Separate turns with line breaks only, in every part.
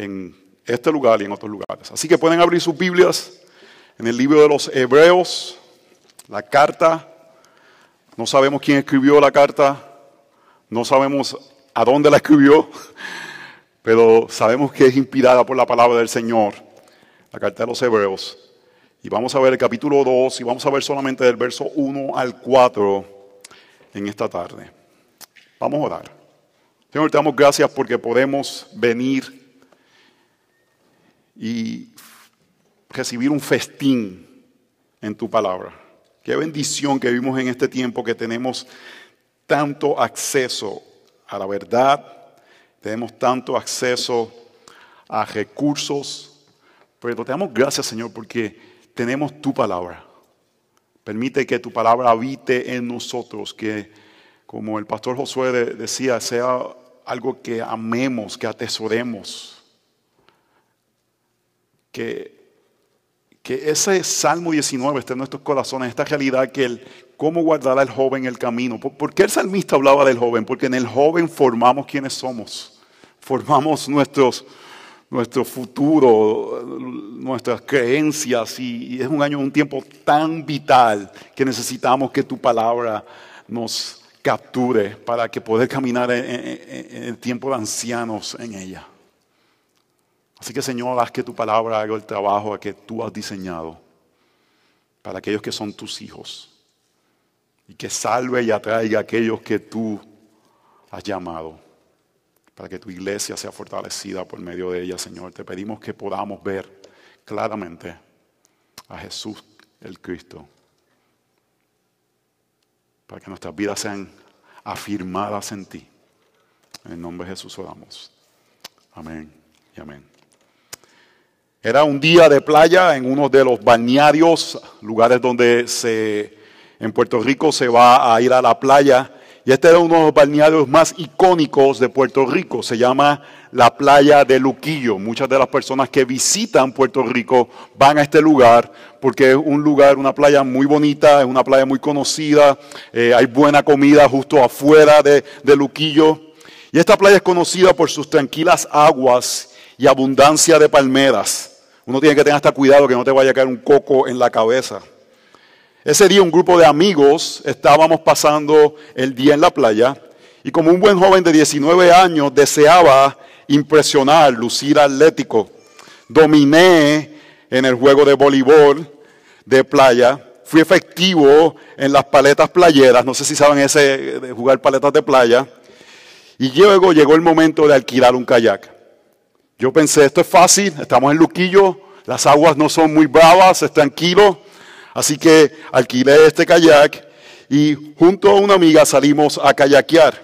en este lugar y en otros lugares. Así que pueden abrir sus Biblias en el libro de los Hebreos, la carta. No sabemos quién escribió la carta, no sabemos a dónde la escribió, pero sabemos que es inspirada por la palabra del Señor, la carta de los Hebreos. Y vamos a ver el capítulo 2 y vamos a ver solamente del verso 1 al 4 en esta tarde. Vamos a orar. Señor, te damos gracias porque podemos venir y recibir un festín en tu palabra. Qué bendición que vivimos en este tiempo que tenemos tanto acceso a la verdad, tenemos tanto acceso a recursos, pero te damos gracias Señor porque tenemos tu palabra. Permite que tu palabra habite en nosotros, que como el pastor Josué decía, sea algo que amemos, que atesoremos que, ese Salmo 19 esté en nuestros corazones, esta realidad que el cómo guardará el joven el camino. ¿Por, qué el salmista hablaba del joven? Porque en el joven formamos quienes somos, formamos nuestros, nuestro futuro, nuestras creencias y, es un año, un tiempo tan vital que necesitamos que tu palabra nos capture para que poder caminar en el tiempo de ancianos en ella. Así que Señor, haz que tu palabra haga el trabajo que tú has diseñado para aquellos que son tus hijos. Y que salve y atraiga a aquellos que tú has llamado. Para que tu iglesia sea fortalecida por medio de ella, Señor. Te pedimos que podamos ver claramente a Jesús el Cristo. Para que nuestras vidas sean afirmadas en ti. En el nombre de Jesús oramos. Amén y amén. Era un día de playa en uno de los balnearios, lugares donde se, en Puerto Rico se va a ir a la playa. Y este era uno de los balnearios más icónicos de Puerto Rico. Se llama la playa de Luquillo. Muchas de las personas que visitan Puerto Rico van a este lugar porque es un lugar, una playa muy bonita, es una playa muy conocida. Eh, hay buena comida justo afuera de, de Luquillo. Y esta playa es conocida por sus tranquilas aguas y abundancia de palmeras. Uno tiene que tener hasta cuidado que no te vaya a caer un coco en la cabeza. Ese día un grupo de amigos estábamos pasando el día en la playa y como un buen joven de 19 años deseaba impresionar, lucir atlético. Dominé en el juego de voleibol de playa. Fui efectivo en las paletas playeras. No sé si saben ese de jugar paletas de playa. Y luego llegó el momento de alquilar un kayak. Yo pensé, esto es fácil, estamos en Luquillo, las aguas no son muy bravas, es tranquilo. Así que alquilé este kayak y junto a una amiga salimos a kayakear.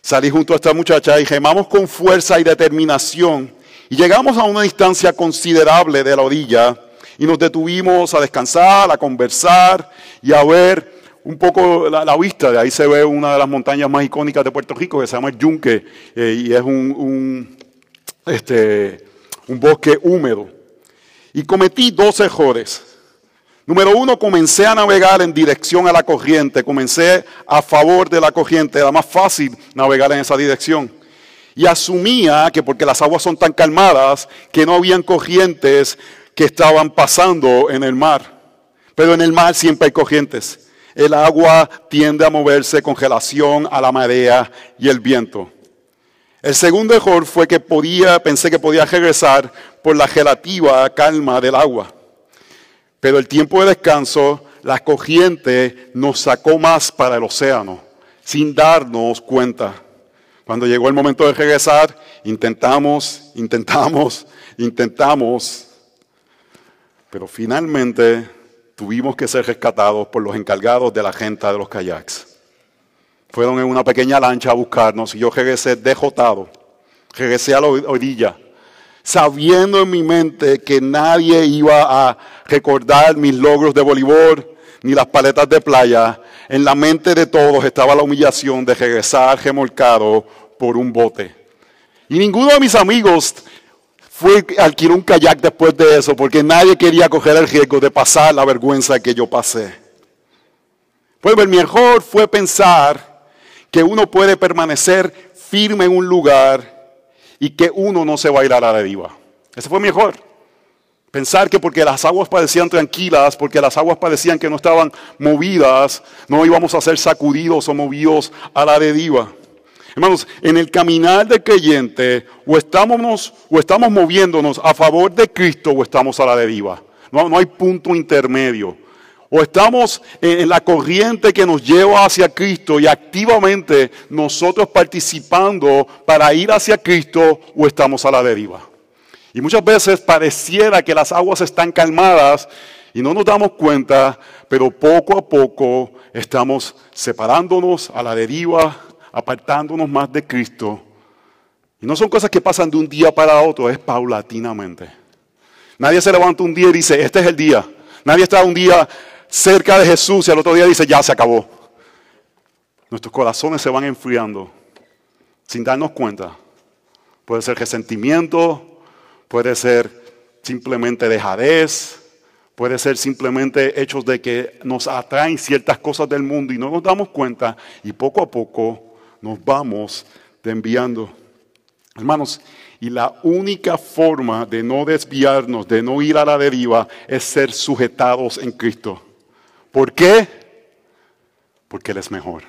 Salí junto a esta muchacha y remamos con fuerza y determinación. Y llegamos a una distancia considerable de la orilla y nos detuvimos a descansar, a conversar y a ver un poco la, vista. De ahí se ve una de las montañas más icónicas de Puerto Rico que se llama el Yunque eh, y es un este, un bosque húmedo. Y cometí dos errores. Número uno, comencé a navegar en dirección a la corriente, comencé a favor de la corriente, era más fácil navegar en esa dirección. Y asumía que porque las aguas son tan calmadas, que no habían corrientes que estaban pasando en el mar. Pero en el mar siempre hay corrientes. El agua tiende a moverse con relación a la marea y el viento. El segundo error fue que podía, pensé que podía regresar por la relativa calma del agua. Pero el tiempo de descanso, la corriente nos sacó más para el océano, sin darnos cuenta. Cuando llegó el momento de regresar, intentamos, intentamos, intentamos, pero finalmente tuvimos que ser rescatados por los encargados de la gente de los kayaks. Fueron en una pequeña lancha a buscarnos y yo regresé dejotado. Regresé a la orilla, sabiendo en mi mente que nadie iba a recordar mis logros de voleibol ni las paletas de playa. En la mente de todos estaba la humillación de regresar remolcado por un bote. Y ninguno de mis amigos fue alquilar un kayak después de eso, porque nadie quería coger el riesgo de pasar la vergüenza que yo pasé. Pues mi error fue pensar que uno puede permanecer firme en un lugar y que uno no se va a ir a la deriva. Ese fue mejor. Pensar que porque las aguas parecían tranquilas, porque las aguas parecían que no estaban movidas, no íbamos a ser sacudidos o movidos a la deriva. Hermanos, en el caminar del creyente, o estamos, o estamos moviéndonos a favor de Cristo o estamos a la deriva. No, no hay punto intermedio. O estamos en la corriente que nos lleva hacia Cristo y activamente nosotros participando para ir hacia Cristo o estamos a la deriva. Y muchas veces pareciera que las aguas están calmadas y no nos damos cuenta, pero poco a poco estamos separándonos a la deriva, apartándonos más de Cristo. Y no son cosas que pasan de un día para otro, es paulatinamente. Nadie se levanta un día y dice, este es el día. Nadie está un día cerca de Jesús y al otro día dice, ya se acabó. Nuestros corazones se van enfriando sin darnos cuenta. Puede ser resentimiento, puede ser simplemente dejadez, puede ser simplemente hechos de que nos atraen ciertas cosas del mundo y no nos damos cuenta y poco a poco nos vamos enviando. Hermanos, y la única forma de no desviarnos, de no ir a la deriva, es ser sujetados en Cristo. ¿Por qué? Porque Él es mejor.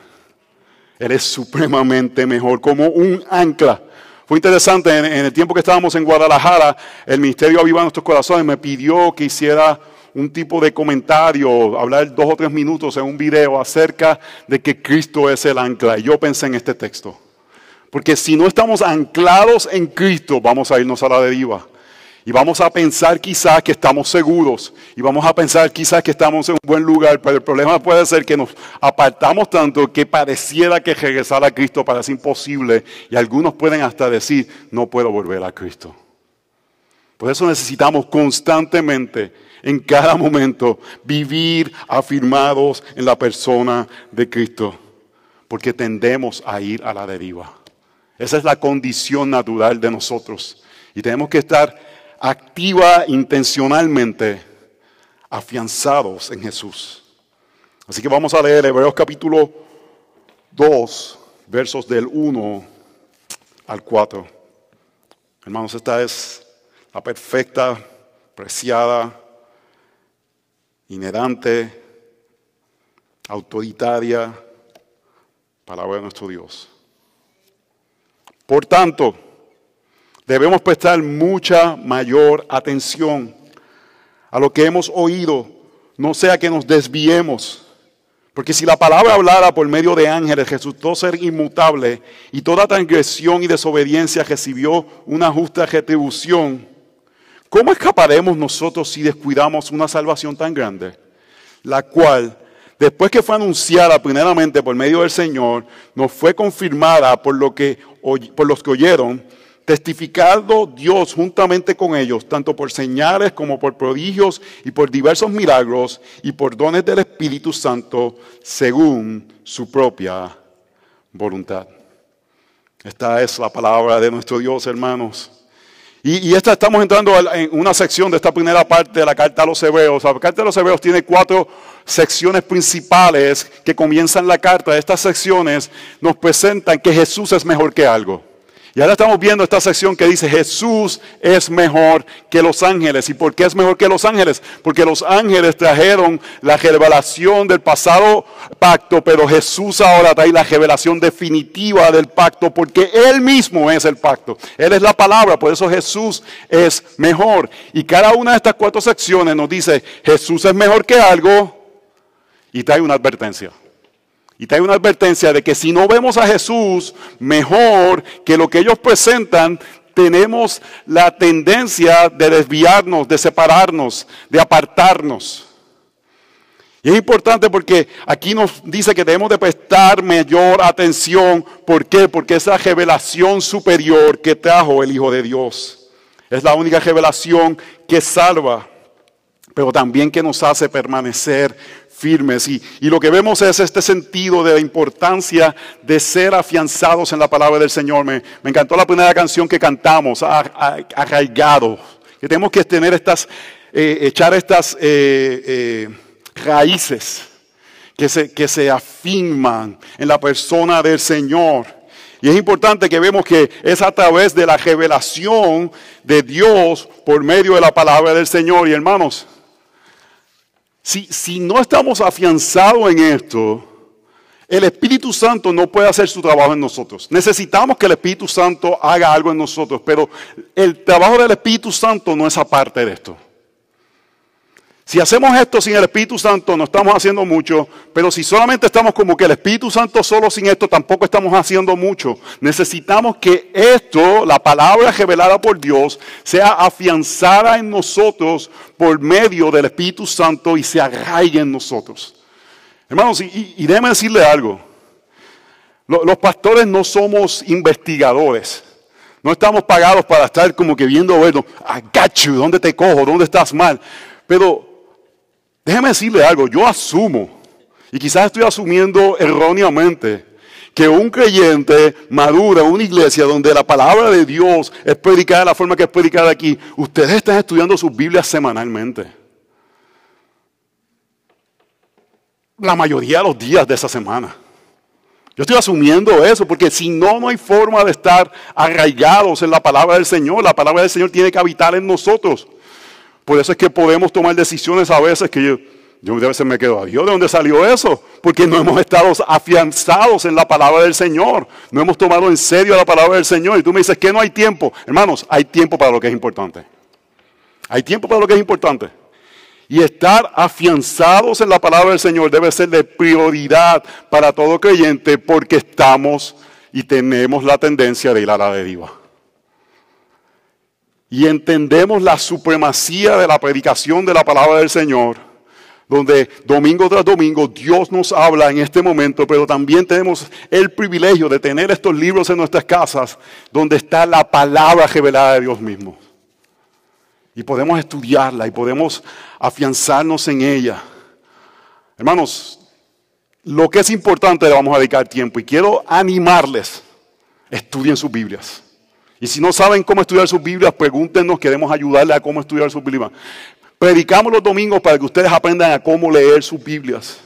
Él es supremamente mejor, como un ancla. Fue interesante, en, el tiempo que estábamos en Guadalajara, el Ministerio Aviva Nuestros Corazones me pidió que hiciera un tipo de comentario, hablar dos o tres minutos en un video acerca de que Cristo es el ancla. Y yo pensé en este texto. Porque si no estamos anclados en Cristo, vamos a irnos a la deriva. Y vamos a pensar quizás que estamos seguros. Y vamos a pensar quizás que estamos en un buen lugar. Pero el problema puede ser que nos apartamos tanto que pareciera que regresar a Cristo parece imposible. Y algunos pueden hasta decir, no puedo volver a Cristo. Por eso necesitamos constantemente, en cada momento, vivir afirmados en la persona de Cristo. Porque tendemos a ir a la deriva. Esa es la condición natural de nosotros. Y tenemos que estar activa intencionalmente afianzados en Jesús. Así que vamos a leer Hebreos capítulo 2, versos del 1 al 4. Hermanos, esta es la perfecta, preciada, inherente, autoritaria palabra de nuestro Dios. Por tanto, Debemos prestar mucha mayor atención a lo que hemos oído, no sea que nos desviemos. Porque si la palabra hablara por medio de ángeles resultó ser inmutable y toda transgresión y desobediencia recibió una justa retribución, ¿cómo escaparemos nosotros si descuidamos una salvación tan grande? La cual, después que fue anunciada primeramente por medio del Señor, nos fue confirmada por, lo que, por los que oyeron testificando Dios juntamente con ellos, tanto por señales como por prodigios y por diversos milagros y por dones del Espíritu Santo, según su propia voluntad. Esta es la palabra de nuestro Dios, hermanos. Y, esta estamos entrando en una sección de esta primera parte de la carta a los hebreos. La carta a los hebreos tiene cuatro secciones principales que comienzan la carta. Estas secciones nos presentan que Jesús es mejor que algo. Y ahora estamos viendo esta sección que dice Jesús es mejor que los ángeles. ¿Y por qué es mejor que los ángeles? Porque los ángeles trajeron la revelación del pasado pacto, pero Jesús ahora trae la revelación definitiva del pacto porque Él mismo es el pacto. Él es la palabra, por eso Jesús es mejor. Y cada una de estas cuatro secciones nos dice Jesús es mejor que algo y trae una advertencia. Y trae una advertencia de que si no vemos a Jesús mejor que lo que ellos presentan, tenemos la tendencia de desviarnos, de separarnos, de apartarnos. Y es importante porque aquí nos dice que debemos de prestar mayor atención. ¿Por qué? Porque es la revelación superior que trajo el Hijo de Dios. Es la única revelación que salva, pero también que nos hace permanecer firmes. Y, lo que vemos es este sentido de la importancia de ser afianzados en la palabra del Señor. Me, encantó la primera canción que cantamos, arraigado. Que tenemos que tener estas, eh, echar estas eh, eh, raíces que se, que se afirman en la persona del Señor. Y es importante que vemos que es a través de la revelación de Dios por medio de la palabra del Señor. Y hermanos, si, si no estamos afianzados en esto, el Espíritu Santo no puede hacer su trabajo en nosotros. Necesitamos que el Espíritu Santo haga algo en nosotros, pero el trabajo del Espíritu Santo no es aparte de esto. Si hacemos esto sin el Espíritu Santo, no estamos haciendo mucho, pero si solamente estamos como que el Espíritu Santo solo sin esto, tampoco estamos haciendo mucho. Necesitamos que esto, la palabra revelada por Dios, sea afianzada en nosotros por medio del Espíritu Santo y se arraigue en nosotros. Hermanos, y, y decirle algo. Los pastores no somos investigadores. No estamos pagados para estar como que viendo, bueno, I got you, ¿dónde te cojo? ¿Dónde estás mal? Pero Déjeme decirle algo, yo asumo, y quizás estoy asumiendo erróneamente, que un creyente madura en una iglesia donde la palabra de Dios es predicada de la forma que es predicada aquí, ustedes están estudiando sus Biblias semanalmente. La mayoría de los días de esa semana. Yo estoy asumiendo eso, porque si no, no hay forma de estar arraigados en la palabra del Señor. La palabra del Señor tiene que habitar en nosotros. Por eso es que podemos tomar decisiones a veces que yo, yo a veces me quedo, Dios, ¿de dónde salió eso? Porque no hemos estado afianzados en la palabra del Señor. No hemos tomado en serio la palabra del Señor. Y tú me dices que no hay tiempo. Hermanos, hay tiempo para lo que es importante. Hay tiempo para lo que es importante. Y estar afianzados en la palabra del Señor debe ser de prioridad para todo creyente porque estamos y tenemos la tendencia de ir a la deriva y entendemos la supremacía de la predicación de la palabra del Señor, donde domingo tras domingo Dios nos habla en este momento, pero también tenemos el privilegio de tener estos libros en nuestras casas, donde está la palabra revelada de Dios mismo. Y podemos estudiarla y podemos afianzarnos en ella. Hermanos, lo que es importante le vamos a dedicar tiempo y quiero animarles, estudien sus Biblias. Y si no saben cómo estudiar sus Biblias, pregúntenos, queremos ayudarles a cómo estudiar sus Biblias. Predicamos los domingos para que ustedes aprendan a cómo leer sus Biblias.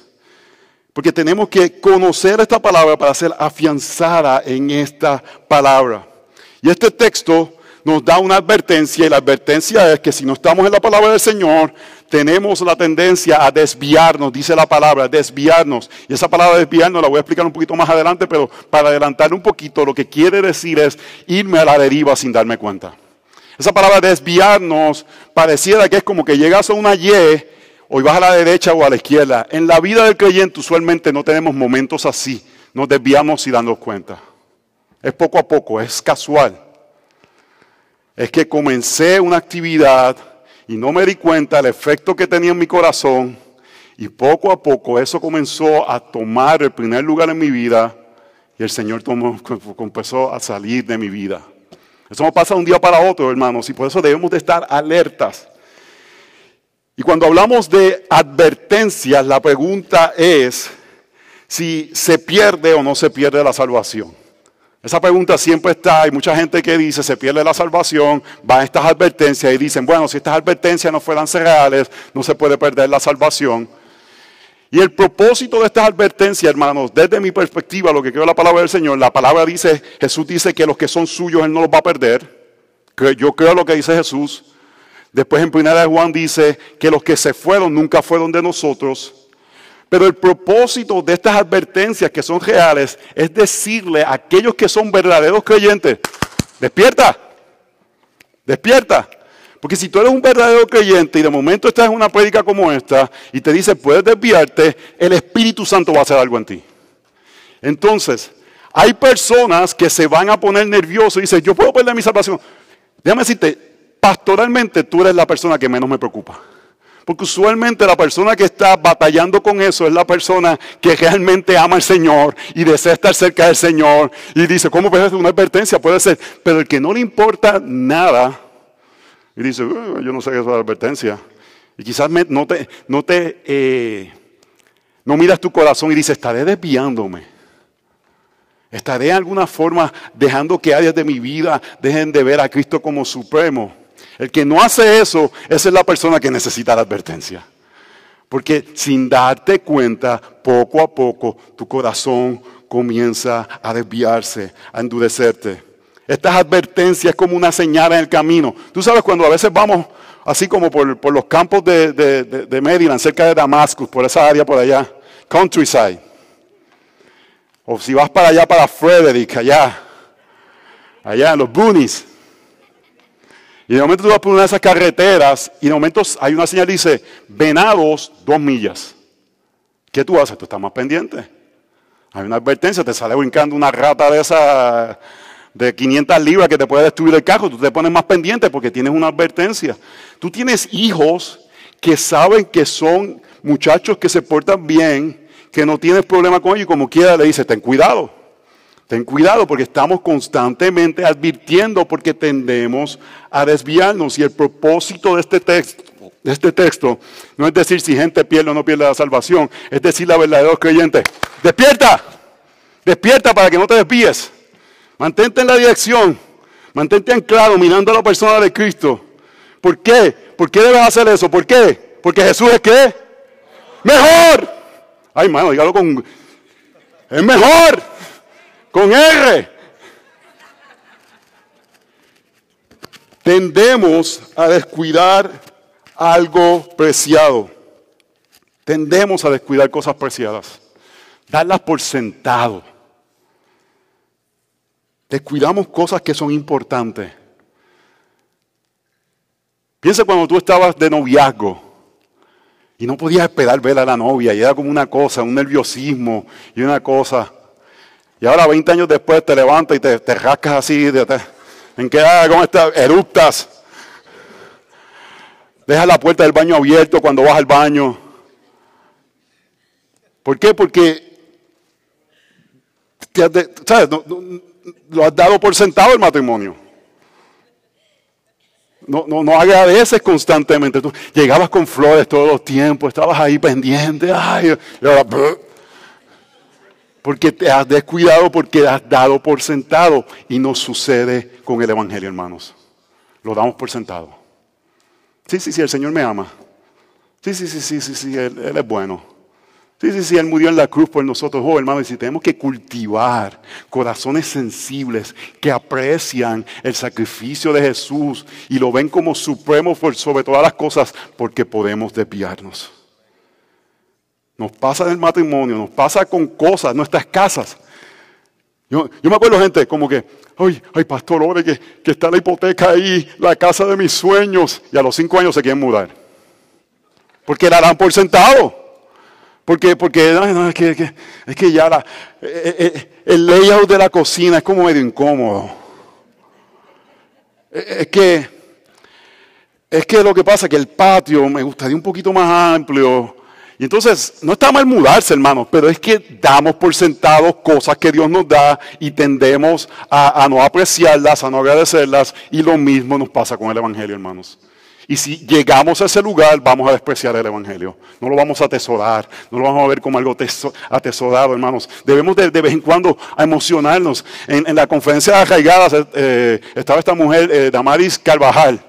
Porque tenemos que conocer esta palabra para ser afianzada en esta palabra. Y este texto nos da una advertencia y la advertencia es que si no estamos en la palabra del Señor, tenemos la tendencia a desviarnos, dice la palabra, desviarnos. Y esa palabra desviarnos la voy a explicar un poquito más adelante, pero para adelantar un poquito, lo que quiere decir es irme a la deriva sin darme cuenta. Esa palabra desviarnos pareciera que es como que llegas a una Y o vas a la derecha o a la izquierda. En la vida del creyente usualmente no tenemos momentos así, nos desviamos sin darnos cuenta. Es poco a poco, es casual. Es que comencé una actividad y no me di cuenta del efecto que tenía en mi corazón y poco a poco eso comenzó a tomar el primer lugar en mi vida y el Señor tomó, a salir de mi vida. Eso no pasa de un día para otro, hermanos, y por eso debemos de estar alertas. Y cuando hablamos de advertencias, la pregunta es si se pierde o no se pierde la salvación. Esa pregunta siempre está, hay mucha gente que dice, se pierde la salvación, van estas advertencias y dicen, bueno, si estas advertencias no fueran reales, no se puede perder la salvación. Y el propósito de estas advertencias, hermanos, desde mi perspectiva, lo que creo la palabra del Señor, la palabra dice, Jesús dice que los que son suyos Él no los va a perder. Yo creo lo que dice Jesús. Después en primera de Juan dice que los que se fueron nunca fueron de nosotros. Pero el propósito de estas advertencias que son reales es decirle a aquellos que son verdaderos creyentes, despierta, despierta. Porque si tú eres un verdadero creyente y de momento estás en una prédica como esta y te dice puedes desviarte, el Espíritu Santo va a hacer algo en ti. Entonces, hay personas que se van a poner nerviosos y dicen, yo puedo perder mi salvación. Déjame decirte, pastoralmente tú eres la persona que menos me preocupa. Porque usualmente la persona que está batallando con eso es la persona que realmente ama al Señor y desea estar cerca del Señor. Y dice, ¿cómo puede ser una advertencia? Puede ser. Pero el que no le importa nada y dice, uh, yo no sé qué es la advertencia. Y quizás no te, no te, eh, no miras tu corazón y dices, estaré desviándome. Estaré de alguna forma dejando que áreas de mi vida dejen de ver a Cristo como supremo. El que no hace eso, esa es la persona que necesita la advertencia. Porque sin darte cuenta, poco a poco, tu corazón comienza a desviarse, a endurecerte. Estas advertencias como una señal en el camino. Tú sabes cuando a veces vamos así como por, los campos de, de, de, Maryland, cerca de Damascus, por esa área por allá, countryside. O si vas para allá, para Frederick, allá, allá en los boonies. Y de momento tú vas por una de esas carreteras y de momento hay una señal que dice, venados dos millas. ¿Qué tú haces? Tú estás más pendiente. Hay una advertencia, te sale brincando una rata de esa de 500 libras que te puede destruir el carro, tú te pones más pendiente porque tienes una advertencia. Tú tienes hijos que saben que son muchachos que se portan bien, que no tienes problema con ellos y como quiera le dices, ten cuidado. Ten cuidado porque estamos constantemente advirtiendo porque tendemos a desviarnos y el propósito de este texto de este texto no es decir si gente pierde o no pierde la salvación, es decir la verdad de los creyentes. Despierta, despierta para que no te desvíes. Mantente en la dirección, mantente anclado mirando a la persona de Cristo. ¿Por qué? ¿Por qué debes hacer eso? ¿Por qué? Porque Jesús es qué? Mejor. Ay, mano, dígalo con... Es mejor. Con R. Tendemos a descuidar algo preciado. Tendemos a descuidar cosas preciadas. Darlas por sentado. Descuidamos cosas que son importantes. Piensa cuando tú estabas de noviazgo y no podías esperar ver a la novia y era como una cosa, un nerviosismo y una cosa. Y ahora 20 años después te levantas y te, rascas así, en qué ¿cómo estás? Eruptas. Deja la puerta del baño abierto cuando vas al baño. ¿Por qué? Porque ¿sabes? lo has dado por sentado el matrimonio. No, no, no agradeces constantemente. Tú llegabas con flores todos los tiempos, estabas ahí pendiente. Ay, porque te has descuidado, porque has dado por sentado. Y no sucede con el Evangelio, hermanos. Lo damos por sentado. Sí, sí, sí, el Señor me ama. Sí, sí, sí, sí, sí, sí, Él, es bueno. Sí, sí, sí, Él murió en la cruz por nosotros. Oh, hermano, y si tenemos que cultivar corazones sensibles que aprecian el sacrificio de Jesús y lo ven como supremo sobre todas las cosas, porque podemos desviarnos. Nos pasa en el matrimonio, nos pasa con cosas, nuestras casas. Yo, yo me acuerdo, gente, como que, ay, ay, pastor, ore que, que está la hipoteca ahí, la casa de mis sueños, y a los cinco años se quieren mudar. Porque la dan por sentado. Porque, porque es, que, es, que, ya la, eh, eh, el layout de la cocina es como medio incómodo. Eh, es que, es que lo que pasa es que el patio me gustaría un poquito más amplio. Y entonces, no está mal mudarse, hermanos, pero es que damos por sentado cosas que Dios nos da y tendemos a, no apreciarlas, a no agradecerlas. Y lo mismo nos pasa con el Evangelio, hermanos. Y si llegamos a ese lugar, vamos a despreciar el Evangelio. No lo vamos a atesorar, no lo vamos a ver como algo atesorado, hermanos. Debemos de, vez en cuando emocionarnos. En, la conferencia de arraigadas eh, estaba esta mujer, eh, Damaris Carvajal,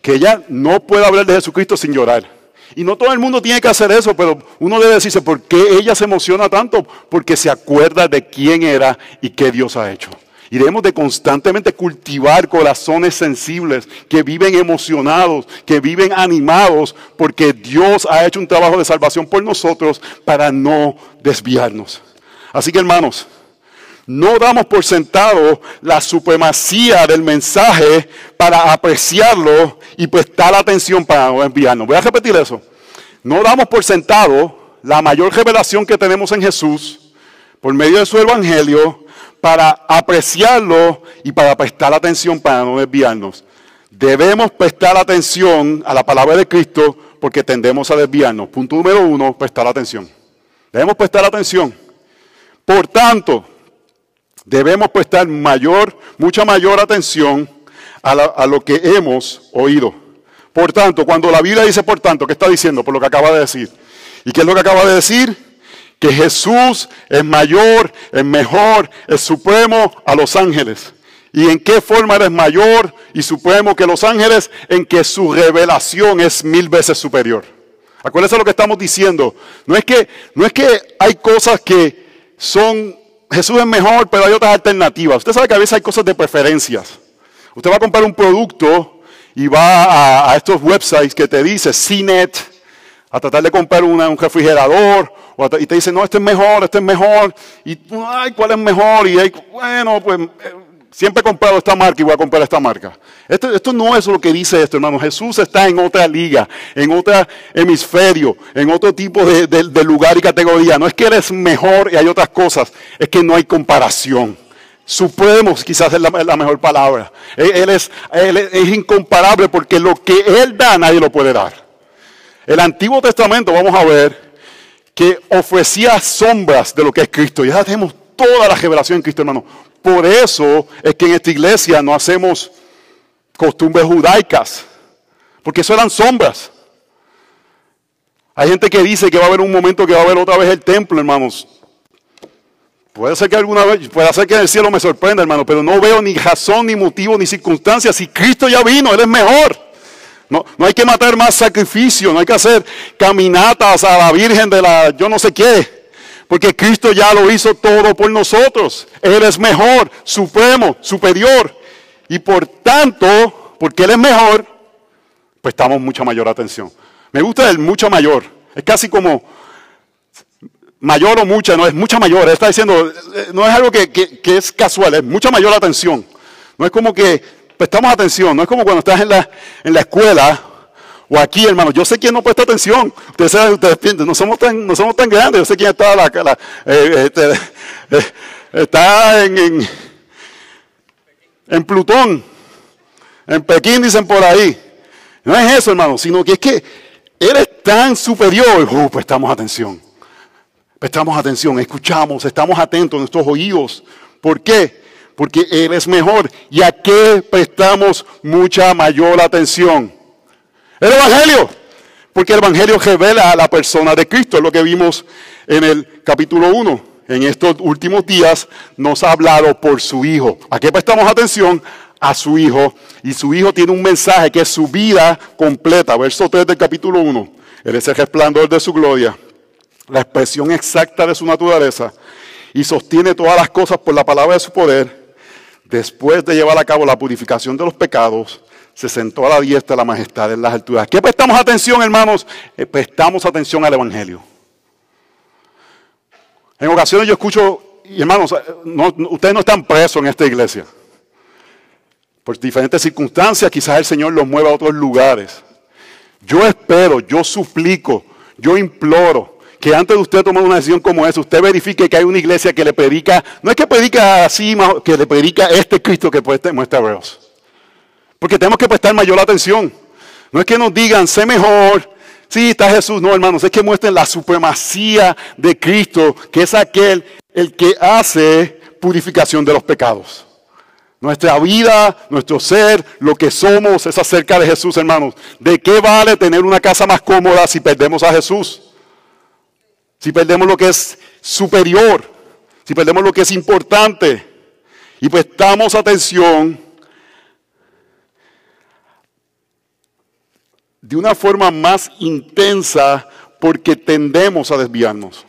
que ella no puede hablar de Jesucristo sin llorar. Y no todo el mundo tiene que hacer eso, pero uno debe decirse, ¿por qué ella se emociona tanto? Porque se acuerda de quién era y qué Dios ha hecho. Y debemos de constantemente cultivar corazones sensibles que viven emocionados, que viven animados, porque Dios ha hecho un trabajo de salvación por nosotros para no desviarnos. Así que hermanos, no damos por sentado la supremacía del mensaje para apreciarlo y prestar atención para no enviarnos. Voy a repetir eso. No damos por sentado la mayor revelación que tenemos en Jesús por medio de su evangelio para apreciarlo y para prestar atención para no desviarnos. Debemos prestar atención a la palabra de Cristo porque tendemos a desviarnos. Punto número uno, prestar atención. Debemos prestar atención. Por tanto, debemos prestar mayor, mucha mayor atención a, lo que hemos oído. Por tanto, cuando la Biblia dice por tanto, ¿qué está diciendo? Por lo que acaba de decir. ¿Y qué es lo que acaba de decir? Que Jesús es mayor, es mejor, es supremo a los ángeles. ¿Y en qué forma eres mayor y supremo que los ángeles? En que su revelación es mil veces superior. Acuérdense lo que estamos diciendo. No es que, no es que hay cosas que son Jesús es mejor, pero hay otras alternativas. Usted sabe que a veces hay cosas de preferencias. Usted va a comprar un producto y va a, estos websites que te dice CNET, a tratar de comprar un refrigerador, y te dice, no, este es mejor, este es mejor, y ay, ¿cuál es mejor? Y hay, bueno, pues eh, siempre he comprado esta marca y voy a comprar esta marca. Esto, no es lo que dice esto, hermano. Jesús está en otra liga, en otro hemisferio, en otro tipo de, lugar y categoría. No es que Él es mejor y hay otras cosas, es que no hay comparación. Supremo quizás es la, mejor palabra. Él, es, es incomparable porque lo que Él da nadie lo puede dar. El Antiguo Testamento, vamos a ver, que ofrecía sombras de lo que es Cristo. Ya tenemos toda la revelación en Cristo, hermano. Por eso es que en esta iglesia no hacemos costumbres judaicas, porque eso eran sombras. Hay gente que dice que va a haber un momento que va a haber otra vez el templo, hermanos. Puede ser que alguna vez, puede ser que en el cielo me sorprenda, hermano, pero no veo ni razón, ni motivo, ni circunstancia. Si Cristo ya vino, Él es mejor. No, no hay que matar más sacrificio, no hay que hacer caminatas a la Virgen de la yo no sé qué. Porque Cristo ya lo hizo todo por nosotros. Él es mejor, supremo, superior. Y por tanto, porque Él es mejor, pues estamos mucha mayor atención. Me gusta el mucho mayor. Es casi como mayor o mucha, no es mucha mayor. Está diciendo, eh, no es algo que, es casual, es mucha mayor atención. No es como que prestamos atención, no es como cuando estás en la, en la escuela o aquí, hermano. Yo sé quién no presta atención. Ustedes saben, ustedes no somos tan, no somos tan grandes. Yo sé quién está, la, eh, este, eh, está en, en, en Plutón, en Pekín, dicen por ahí. No es eso, hermano, sino que es que eres tan superior, uh, prestamos atención. Prestamos atención, escuchamos, estamos atentos, nuestros oídos. ¿Por qué? Porque Él es mejor. ¿Y a qué prestamos mucha mayor atención? El Evangelio. Porque el Evangelio revela a la persona de Cristo, es lo que vimos en el capítulo 1. En estos últimos días nos ha hablado por su Hijo. ¿A qué prestamos atención? A su Hijo. Y su Hijo tiene un mensaje que es su vida completa. Verso 3 del capítulo 1. Él es el resplandor de su gloria la expresión exacta de su naturaleza, y sostiene todas las cosas por la palabra de su poder, después de llevar a cabo la purificación de los pecados, se sentó a la diestra de la majestad en las alturas. ¿Qué prestamos atención, hermanos? Eh, prestamos atención al Evangelio. En ocasiones yo escucho, hermanos, ustedes no están presos en esta iglesia. Por diferentes circunstancias, quizás el Señor los mueva a otros lugares. Yo espero, yo suplico, yo imploro que antes de usted tomar una decisión como esa, usted verifique que hay una iglesia que le predica, no es que predica así, que le predica este Cristo que muestra Hebreos. Porque tenemos que prestar mayor atención. No es que nos digan, sé mejor, sí, está Jesús. No, hermanos, es que muestren la supremacía de Cristo, que es aquel el que hace purificación de los pecados. Nuestra vida, nuestro ser, lo que somos es acerca de Jesús, hermanos. ¿De qué vale tener una casa más cómoda si perdemos a Jesús? Si perdemos lo que es superior, si perdemos lo que es importante y prestamos atención de una forma más intensa porque tendemos a desviarnos.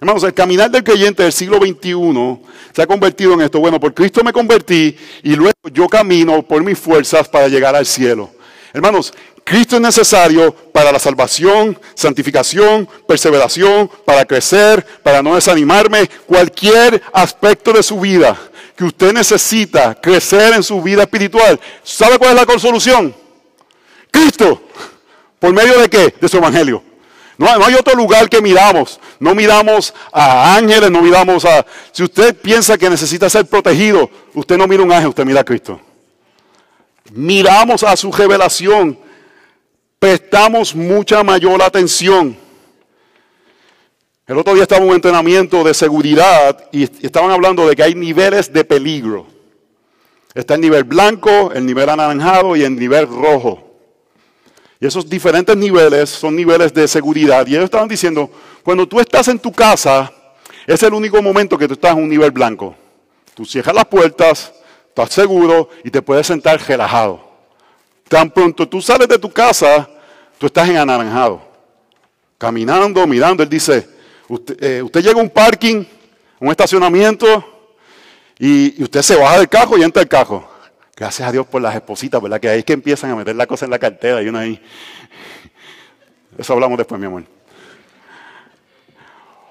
Hermanos, el caminar del creyente del siglo XXI se ha convertido en esto. Bueno, por Cristo me convertí y luego yo camino por mis fuerzas para llegar al cielo. Hermanos, Cristo es necesario para la salvación, santificación, perseveración, para crecer, para no desanimarme, cualquier aspecto de su vida que usted necesita crecer en su vida espiritual. ¿Sabe cuál es la solución? Cristo. ¿Por medio de qué? De su evangelio. No, no, hay otro lugar que miramos. No miramos a ángeles, no miramos a... Si usted piensa que necesita ser protegido, usted no mira un ángel, usted mira a Cristo. Miramos a su revelación prestamos mucha mayor atención. El otro día estaba en un entrenamiento de seguridad y estaban hablando de que hay niveles de peligro. Está el nivel blanco, el nivel anaranjado y el nivel rojo. Y esos diferentes niveles son niveles de seguridad. Y ellos estaban diciendo, cuando tú estás en tu casa, es el único momento que tú estás en un nivel blanco. Tú cierras las puertas, estás seguro y te puedes sentar relajado. Tan pronto tú sales de tu casa, tú estás en anaranjado. Caminando, mirando. Él dice, usted, eh, llega a un parking, un estacionamiento y, usted se baja del carro y entra al carro. Gracias a Dios por las espositas, ¿verdad? Que ahí es que empiezan a meter la cosa en la cartera y uno ahí. Eso hablamos después, mi amor.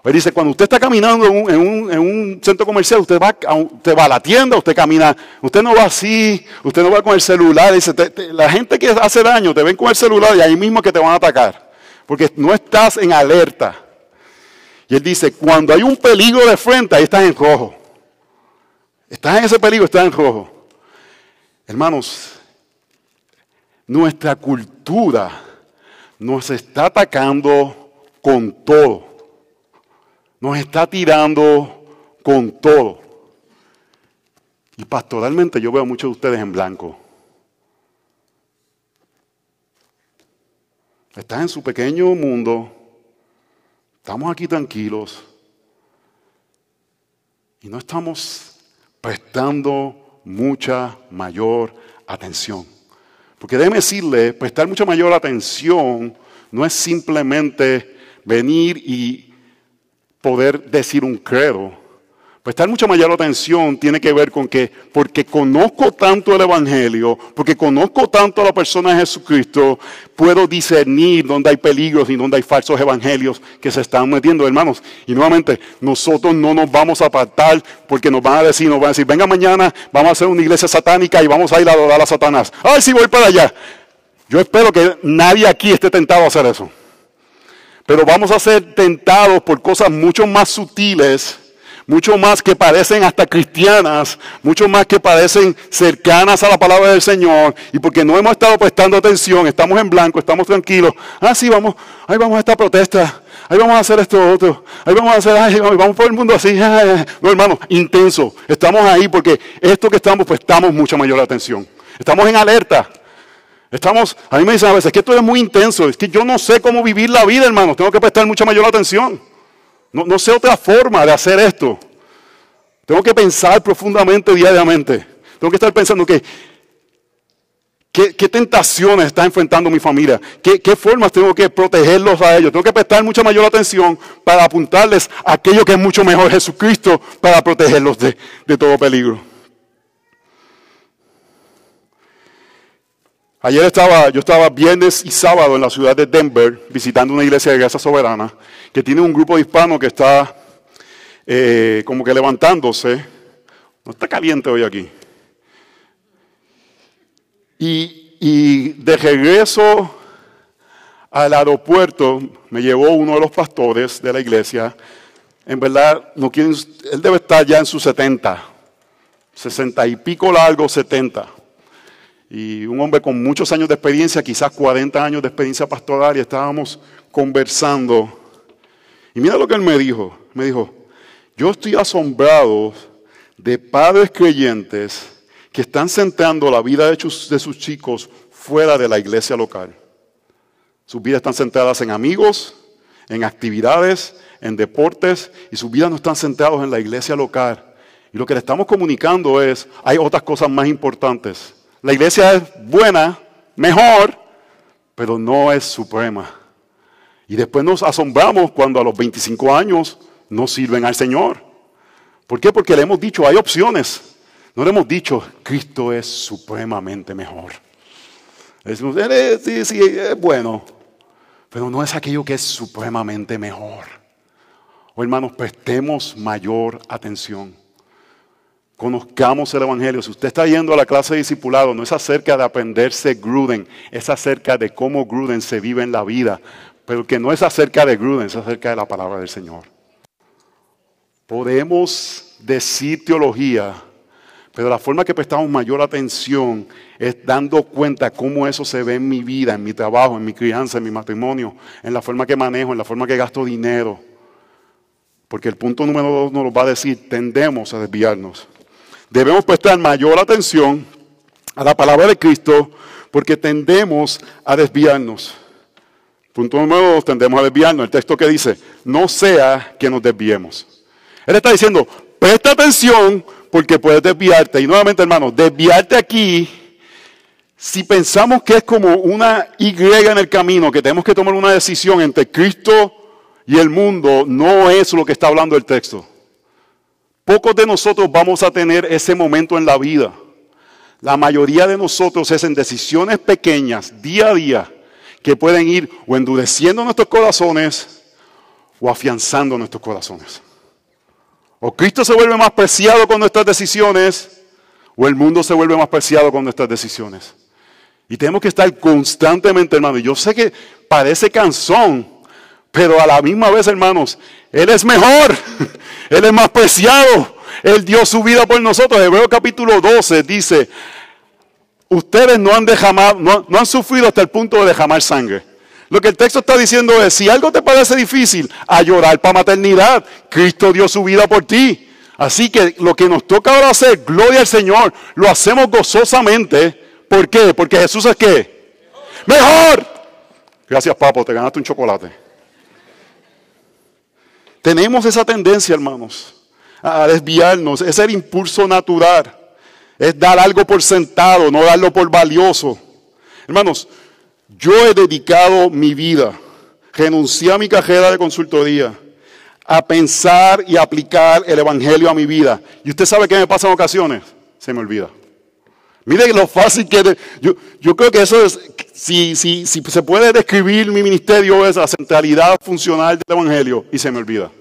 Él dice, cuando usted está caminando en un, centro comercial, usted va, usted va a la tienda, usted camina, usted no va así, usted no va con el celular. Dice, la gente que hace daño te ven con el celular y ahí mismo que te van a atacar. Porque no estás en alerta. Y él dice, cuando hay un peligro de frente, ahí estás en rojo. Estás en ese peligro, estás en rojo. Hermanos, nuestra cultura nos está atacando con todo nos está tirando con todo. Y pastoralmente yo veo a muchos de ustedes en blanco. Están en su pequeño mundo. Estamos aquí tranquilos. Y no estamos prestando mucha mayor atención. Porque déjeme decirle, prestar mucha mayor atención no es simplemente venir y poder decir un credo. Prestar mucha mayor atención tiene que ver con que, porque conozco tanto el Evangelio, porque conozco tanto a la persona de Jesucristo, puedo discernir dónde hay peligros y dónde hay falsos evangelios que se están metiendo, hermanos. Y nuevamente, nosotros no nos vamos a apartar porque nos van a decir, nos van a decir, venga mañana, vamos a hacer una iglesia satánica y vamos a ir a adorar a Satanás. Ay, sí, voy para allá. Yo espero que nadie aquí esté tentado a hacer eso. Pero vamos a ser tentados por cosas mucho más sutiles, mucho más que parecen hasta cristianas, mucho más que parecen cercanas a la palabra del Señor. Y porque no hemos estado prestando atención, estamos en blanco, estamos tranquilos. Ah, sí, vamos, ahí vamos a esta protesta. Ahí vamos a hacer esto otro. Ahí vamos a hacer, ay, vamos por el mundo así. No, hermano, intenso. Estamos ahí porque esto que estamos, prestamos mucha mayor atención. Estamos en alerta. Estamos, a mí me dicen a veces que esto es muy intenso, es que yo no sé cómo vivir la vida, hermano, tengo que prestar mucha mayor atención. No, no sé otra forma de hacer esto. Tengo que pensar profundamente diariamente. Tengo que estar pensando que, ¿qué, tentaciones está enfrentando mi familia? ¿Qué, ¿Qué, formas tengo que protegerlos a ellos? Tengo que prestar mucha mayor atención para apuntarles a aquello que es mucho mejor, Jesucristo, para protegerlos de, de todo peligro. Ayer estaba, yo estaba viernes y sábado en la ciudad de Denver visitando una iglesia de gracia soberana que tiene un grupo de hispanos que está eh, como que levantándose. No está caliente hoy aquí. Y, de regreso al aeropuerto me llevó uno de los pastores de la iglesia. En verdad, no quieren, él debe estar ya en sus 70, 60 y pico largo, 70 y un hombre con muchos años de experiencia, quizás 40 años de experiencia pastoral, y estábamos conversando. Y mira lo que él me dijo. Me dijo, yo estoy asombrado de padres creyentes que están centrando la vida de sus, de sus chicos fuera de la iglesia local. Sus vidas están centradas en amigos, en actividades, en deportes, y sus vidas no están centradas en la iglesia local. Y lo que le estamos comunicando es, hay otras cosas más importantes. La iglesia es buena, mejor, pero no es suprema. Y después nos asombramos cuando a los 25 años no sirven al Señor. ¿Por qué? Porque le hemos dicho, hay opciones. No le hemos dicho, Cristo es supremamente mejor. Decimos, sí, sí, es bueno, pero no es aquello que es supremamente mejor. O hermanos, prestemos mayor atención. Conozcamos el Evangelio. Si usted está yendo a la clase de discipulado, no es acerca de aprenderse Gruden, es acerca de cómo Gruden se vive en la vida. Pero que no es acerca de Gruden, es acerca de la palabra del Señor. Podemos decir teología, pero la forma que prestamos mayor atención es dando cuenta cómo eso se ve en mi vida, en mi trabajo, en mi crianza, en mi matrimonio, en la forma que manejo, en la forma que gasto dinero. Porque el punto número dos nos va a decir, tendemos a desviarnos. Debemos prestar mayor atención a la palabra de Cristo porque tendemos a desviarnos. Punto número dos, tendemos a desviarnos. El texto que dice, no sea que nos desviemos. Él está diciendo, presta atención porque puedes desviarte. Y nuevamente, hermanos, desviarte aquí, si pensamos que es como una Y en el camino, que tenemos que tomar una decisión entre Cristo y el mundo, no es lo que está hablando el texto. Pocos de nosotros vamos a tener ese momento en la vida. La mayoría de nosotros es en decisiones pequeñas, día a día, que pueden ir o endureciendo nuestros corazones o afianzando nuestros corazones. O Cristo se vuelve más preciado con nuestras decisiones, o el mundo se vuelve más preciado con nuestras decisiones. Y tenemos que estar constantemente, hermano. Yo sé que parece cansón, pero a la misma vez, hermanos, Él es mejor, Él es más preciado. Él dio su vida por nosotros. Hebreo capítulo 12 dice, ustedes no han, no, no han sufrido hasta el punto de derramar sangre. Lo que el texto está diciendo es, si algo te parece difícil, a llorar para maternidad, Cristo dio su vida por ti. Así que lo que nos toca ahora hacer, gloria al Señor, lo hacemos gozosamente. ¿Por qué? Porque Jesús es qué? Mejor. Gracias, papo, te ganaste un chocolate. Tenemos esa tendencia, hermanos, a desviarnos. Es el impulso natural. Es dar algo por sentado, no darlo por valioso. Hermanos, yo he dedicado mi vida, renuncié a mi carrera de consultoría, a pensar y aplicar el Evangelio a mi vida. ¿Y usted sabe qué me pasa en ocasiones? Se me olvida. Mire lo fácil que... yo, yo, creo que eso es, si, si, si se puede describir mi ministerio, es la centralidad funcional del Evangelio y se me olvida.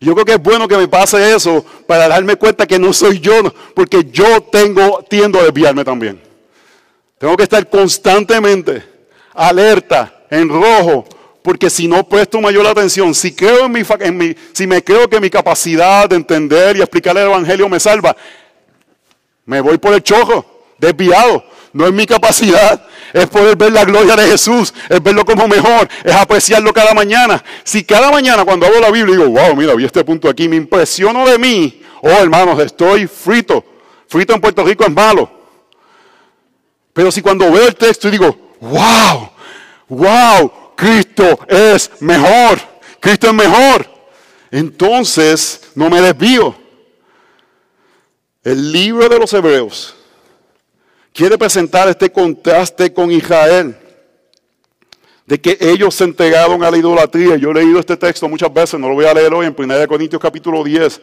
Yo creo que es bueno que me pase eso para darme cuenta que no soy yo, porque yo tengo, tiendo a desviarme también. Tengo que estar constantemente alerta, en rojo, porque si no presto mayor atención, si creo en mi, en mi, si me creo que mi capacidad de entender y explicar el evangelio me salva, me voy por el chojo, desviado. No es mi capacidad, es poder ver la gloria de Jesús, es verlo como mejor, es apreciarlo cada mañana. Si cada mañana cuando hago la Biblia digo, wow, mira, vi este punto aquí, me impresiono de mí, oh hermanos, estoy frito. Frito en Puerto Rico es malo. Pero si cuando veo el texto y digo, wow, wow, Cristo es mejor, Cristo es mejor, entonces no me desvío. El libro de los Hebreos quiere presentar este contraste con Israel, de que ellos se entregaron a la idolatría. Yo he leído este texto muchas veces, no lo voy a leer hoy, en 1 Corintios capítulo 10,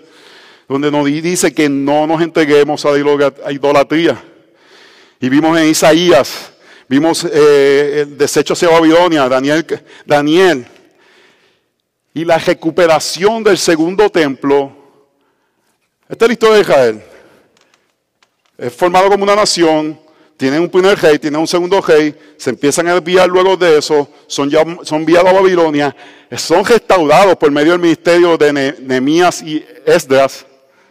donde nos dice que no nos entreguemos a la idolatría. Y vimos en Isaías, vimos eh, el desecho hacia Babilonia, Daniel, Daniel. Y la recuperación del segundo templo. Esta es la historia de Israel. Es formado como una nación, tienen un primer rey, tienen un segundo rey, se empiezan a desviar luego de eso, son, ya, son a Babilonia, son restaurados por medio del ministerio de Nehemías y Esdras,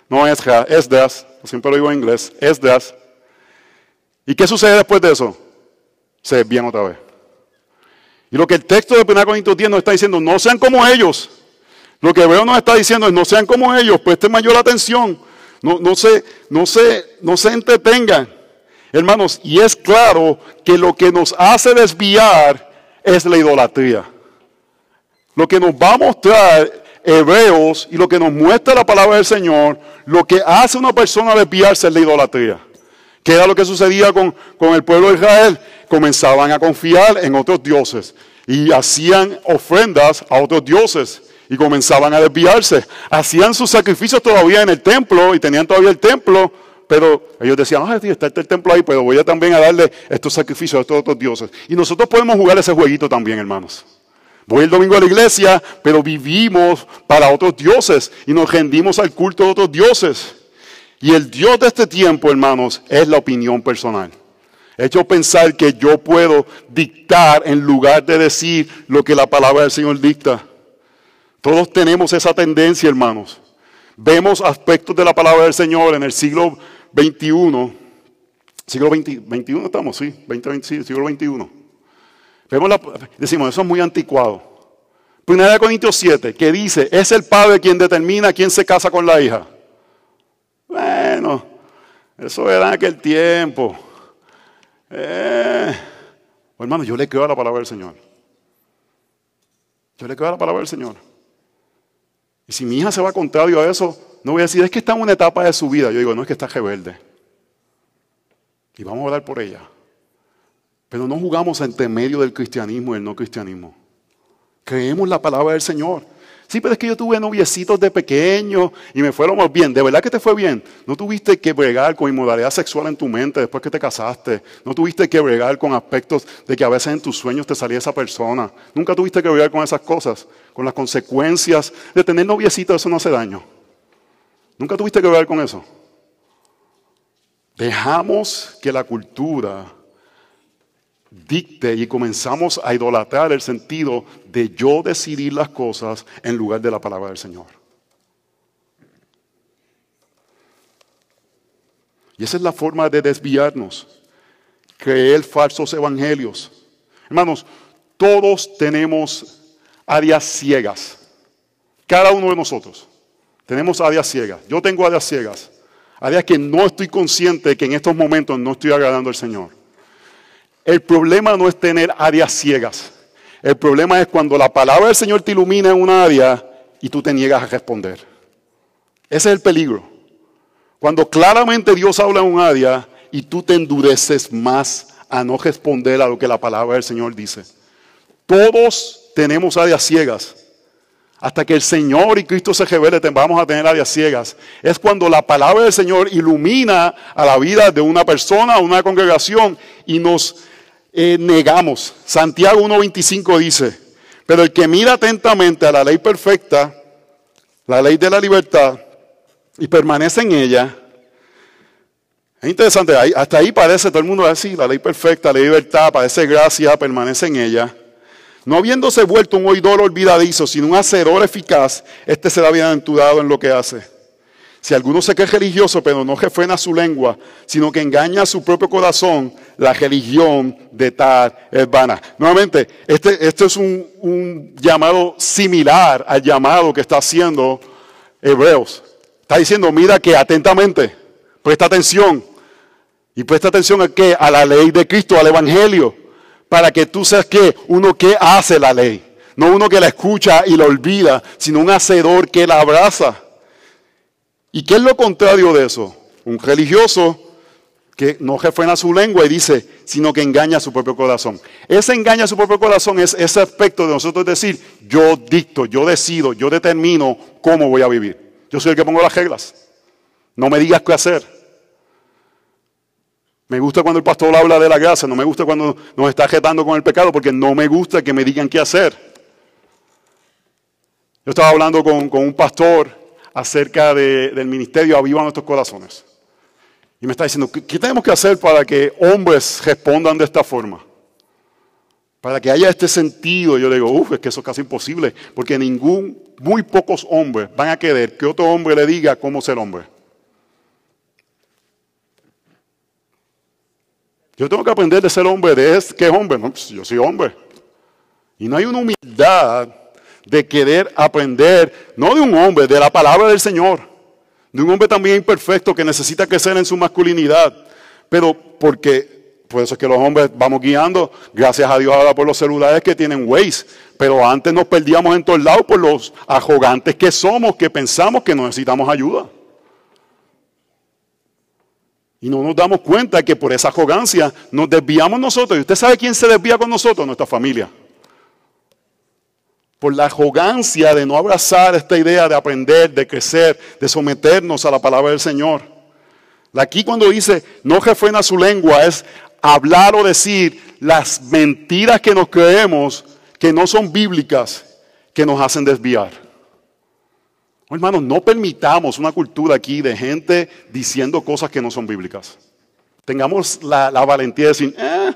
no Esdras, Esdras, siempre lo digo en inglés, Esdras. ¿Y qué sucede después de eso? Se desvían otra vez. Y lo que el texto de 1 Corintios 10 nos está diciendo, no sean como ellos. Lo que veo nos está diciendo es, no sean como ellos, presten mayor atención. No, no, se, no, se, no se entretengan. Hermanos, y es claro que lo que nos hace desviar es la idolatría. Lo que nos va a mostrar Hebreos y lo que nos muestra la palabra del Señor, lo que hace una persona desviarse es la idolatría. ¿Qué era lo que sucedía con, el pueblo de Israel? Comenzaban a confiar en otros dioses y hacían ofrendas a otros dioses y comenzaban a desviarse. Hacían sus sacrificios todavía en el templo y tenían todavía el templo, pero ellos decían, ah, está el templo ahí, pero voy a también a darle estos sacrificios a estos otros dioses. Y nosotros podemos jugar ese jueguito también, hermanos. Voy el domingo a la iglesia, pero vivimos para otros dioses y nos rendimos al culto de otros dioses. Y el Dios de este tiempo, hermanos, es la opinión personal. Hecho pensar que yo puedo dictar en lugar de decir lo que la palabra del Señor dicta. Todos tenemos esa tendencia, hermanos. Vemos aspectos de la palabra del Señor en el siglo XXI. Siglo XXI estamos, sí, 20, siglo XXI. Decimos, eso es muy anticuado. Primera de Corintios 7, que dice, es el padre quien determina quién se casa con la hija. Bueno, eso era en aquel tiempo. Eh, hermano, yo le creo a la palabra del Señor. Yo le creo a la palabra del Señor. Y si mi hija se va contrario a eso, no voy a decir, es que está en una etapa de su vida. Yo digo, no es que está rebelde. Y vamos a orar por ella. Pero no jugamos entre medio del cristianismo y el no cristianismo. Creemos la palabra del Señor. Sí, pero es que yo tuve noviecitos de pequeño y me fue lo más bien. ¿De verdad que te fue bien? ¿No tuviste que bregar con inmodalidad sexual en tu mente después que te casaste? ¿No tuviste que bregar con aspectos de que a veces en tus sueños te salía esa persona? ¿Nunca tuviste que bregar con esas cosas? Con las consecuencias de tener noviecitos, eso no hace daño. ¿Nunca tuviste que bregar con eso? Dejamos que la cultura dicte y comenzamos a idolatrar el sentido de yo decidir las cosas en lugar de la palabra del Señor. Y esa es la forma de desviarnos, creer falsos evangelios. Hermanos, todos tenemos áreas ciegas, cada uno de nosotros. Tenemos áreas ciegas. Yo tengo áreas ciegas, áreas que no estoy consciente que en estos momentos no estoy agradando al Señor. El problema no es tener áreas ciegas. El problema es cuando la palabra del Señor te ilumina en una área y tú te niegas a responder. Ese es el peligro. Cuando claramente Dios habla en un área y tú te endureces más a no responder a lo que la palabra del Señor dice. Todos tenemos áreas ciegas. Hasta que el Señor y Cristo se revele, vamos a tener áreas ciegas. Es cuando la palabra del Señor ilumina a la vida de una persona, a una congregación y nos eh, negamos. Santiago 1.25 dice, pero el que mira atentamente a la ley perfecta, la ley de la libertad, y permanece en ella, es interesante, hasta ahí parece todo el mundo así, la ley perfecta, la libertad, parece gracia, permanece en ella. No habiéndose vuelto un oidor olvidadizo, sino un hacedor eficaz, este será bienaventurado en lo que hace. Si alguno se cree religioso, pero no refrena su lengua, sino que engaña a su propio corazón, la religión de tal es vana. Nuevamente, este, es un, un llamado similar al llamado que está haciendo Hebreos. Está diciendo, mira que atentamente, presta atención. Y presta atención a qué? A la ley de Cristo, al Evangelio. Para que tú seas que uno que hace la ley. No uno que la escucha y la olvida, sino un hacedor que la abraza. ¿Y qué es lo contrario de eso? Un religioso que no refrena su lengua y dice, sino que engaña a su propio corazón. Ese engaña a su propio corazón es ese aspecto de nosotros decir, yo dicto, yo decido, yo determino cómo voy a vivir. Yo soy el que pongo las reglas. No me digas qué hacer. Me gusta cuando el pastor habla de la gracia, no me gusta cuando nos está jetando con el pecado, porque no me gusta que me digan qué hacer. Yo estaba hablando con, con un pastor acerca del ministerio Aviva Nuestros Corazones. Y me está diciendo, ¿qué, tenemos que hacer para que hombres respondan de esta forma? Para que haya este sentido. Yo le digo, uff, es que eso es casi imposible, porque ningún, muy pocos hombres van a querer que otro hombre le diga cómo ser hombre. Yo tengo que aprender de ser hombre, de es, ¿qué es hombre? No, pues yo soy hombre. Y no hay una humildad de querer aprender, no de un hombre, de la palabra del Señor, de un hombre también imperfecto que necesita crecer en su masculinidad, pero porque, por eso es que los hombres vamos guiando, gracias a Dios ahora por los celulares que tienen Waze, pero antes nos perdíamos en todos lados por los arrogantes que somos, que pensamos que necesitamos ayuda. Y no nos damos cuenta que por esa arrogancia nos desviamos nosotros. ¿Y usted sabe quién se desvía con nosotros? Nuestra familia por la arrogancia de no abrazar esta idea de aprender, de crecer, de someternos a la palabra del Señor. Aquí cuando dice no refrena su lengua es hablar o decir las mentiras que nos creemos que no son bíblicas, que nos hacen desviar. hermanos, no permitamos una cultura aquí de gente diciendo cosas que no son bíblicas. Tengamos la, valentía de decir, eh,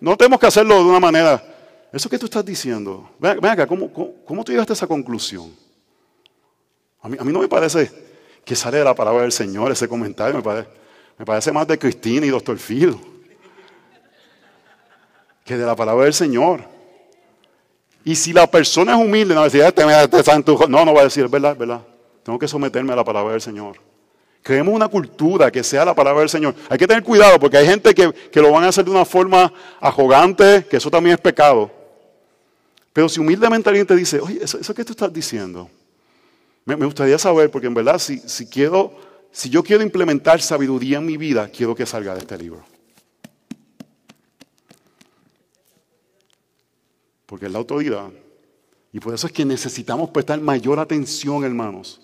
no tenemos que hacerlo de una manera eso que tú estás diciendo, ven, acá, ¿cómo, ¿cómo, tú llegaste a esa conclusión? A mí, no me parece que sale de la palabra del Señor ese comentario, me parece, más de Cristina y Doctor Phil que de la palabra del Señor. Y si la persona es humilde, no va a decir, este, este no, no va a decir, es verdad, es verdad. Tengo que someterme a la palabra del Señor. Creemos una cultura que sea la palabra del Señor. Hay que tener cuidado porque hay gente que, que lo van a hacer de una forma arrogante, que eso también es pecado. Pero si humildemente alguien te dice, oye, eso, eso que tú estás diciendo, me, gustaría saber, porque en verdad, si, si, quiero, si yo quiero implementar sabiduría en mi vida, quiero que salga de este libro. Porque es la autoridad. Y por eso es que necesitamos prestar mayor atención, hermanos,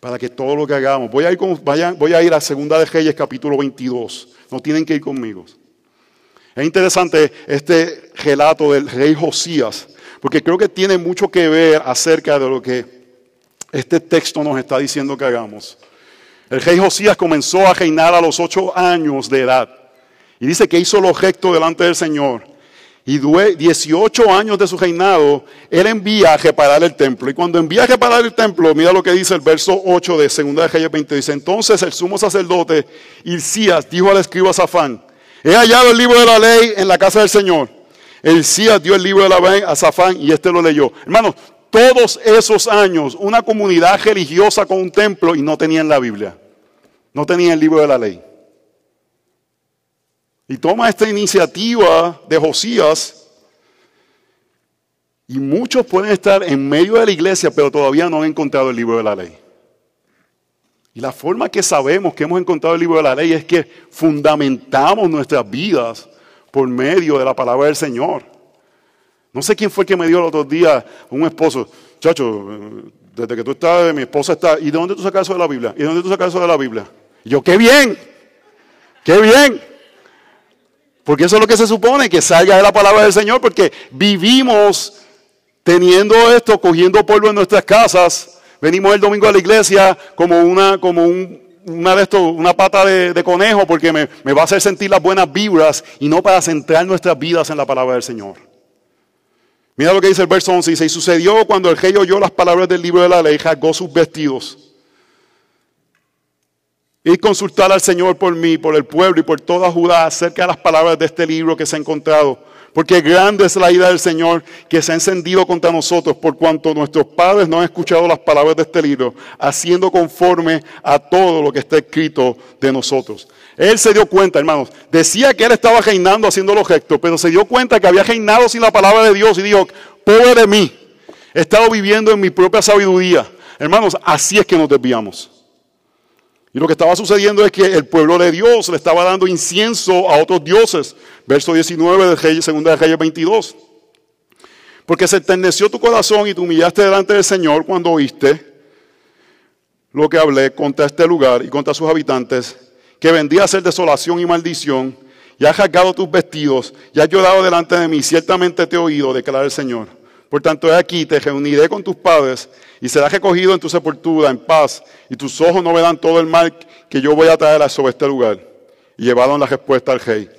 para que todo lo que hagamos. Voy a ir, con, voy a ir a Segunda de Reyes, capítulo 22. No tienen que ir conmigo. Es interesante este relato del rey Josías, porque creo que tiene mucho que ver acerca de lo que este texto nos está diciendo que hagamos. El rey Josías comenzó a reinar a los ocho años de edad. Y dice que hizo lo recto delante del Señor. Y 18 años de su reinado, él envía a reparar el templo. Y cuando envía a reparar el templo, mira lo que dice el verso 8 de 2 de Reyes 20. Dice, entonces el sumo sacerdote Hilcías dijo al escriba Zafán, he hallado el libro de la ley en la casa del Señor. Hilcías dio el libro de la ley a Zafán y este lo leyó. Hermanos, todos esos años, una comunidad religiosa con un templo y no tenían la Biblia. No tenían el libro de la ley. Y toma esta iniciativa de Josías. Y muchos pueden estar en medio de la iglesia, pero todavía no han encontrado el libro de la ley. Y la forma que sabemos que hemos encontrado el libro de la ley es que fundamentamos nuestras vidas por medio de la palabra del Señor. No sé quién fue que me dio el otro día un esposo. Chacho, desde que tú estás, mi esposa está. ¿Y de dónde tú sacas eso de la Biblia? ¿Y de dónde tú sacas eso de la Biblia? Y yo, qué bien, qué bien. Porque eso es lo que se supone, que salga de la palabra del Señor, porque vivimos teniendo esto, cogiendo polvo en nuestras casas. Venimos el domingo a la iglesia como una, como una, de estos, una pata de, conejo, porque me, va a hacer sentir las buenas vibras y no para centrar nuestras vidas en la palabra del Señor. Mira lo que dice el verso 11, dice, y sucedió cuando el rey oyó las palabras del libro de la ley, jagó sus vestidos y consultar al Señor por mí, por el pueblo y por toda Judá acerca de las palabras de este libro que se ha encontrado. Porque grande es la ira del Señor que se ha encendido contra nosotros por cuanto nuestros padres no han escuchado las palabras de este libro, haciendo conforme a todo lo que está escrito de nosotros. Él se dio cuenta, hermanos, decía que él estaba reinando haciendo lo recto, pero se dio cuenta que había reinado sin la palabra de Dios y dijo, pobre de mí, he estado viviendo en mi propia sabiduría. Hermanos, así es que nos desviamos. Y lo que estaba sucediendo es que el pueblo de Dios le estaba dando incienso a otros dioses. Verso 19 de Reyes, segunda de Reyes 22. Porque se enterneció tu corazón y te humillaste delante del Señor cuando oíste lo que hablé contra este lugar y contra sus habitantes, que vendía a ser desolación y maldición, y has rasgado tus vestidos, y has llorado delante de mí, ciertamente te he oído, declara el Señor. Por tanto, aquí, te reuniré con tus padres y serás recogido en tu sepultura en paz, y tus ojos no verán todo el mal que yo voy a traer sobre este lugar. Y llevaron la respuesta al rey.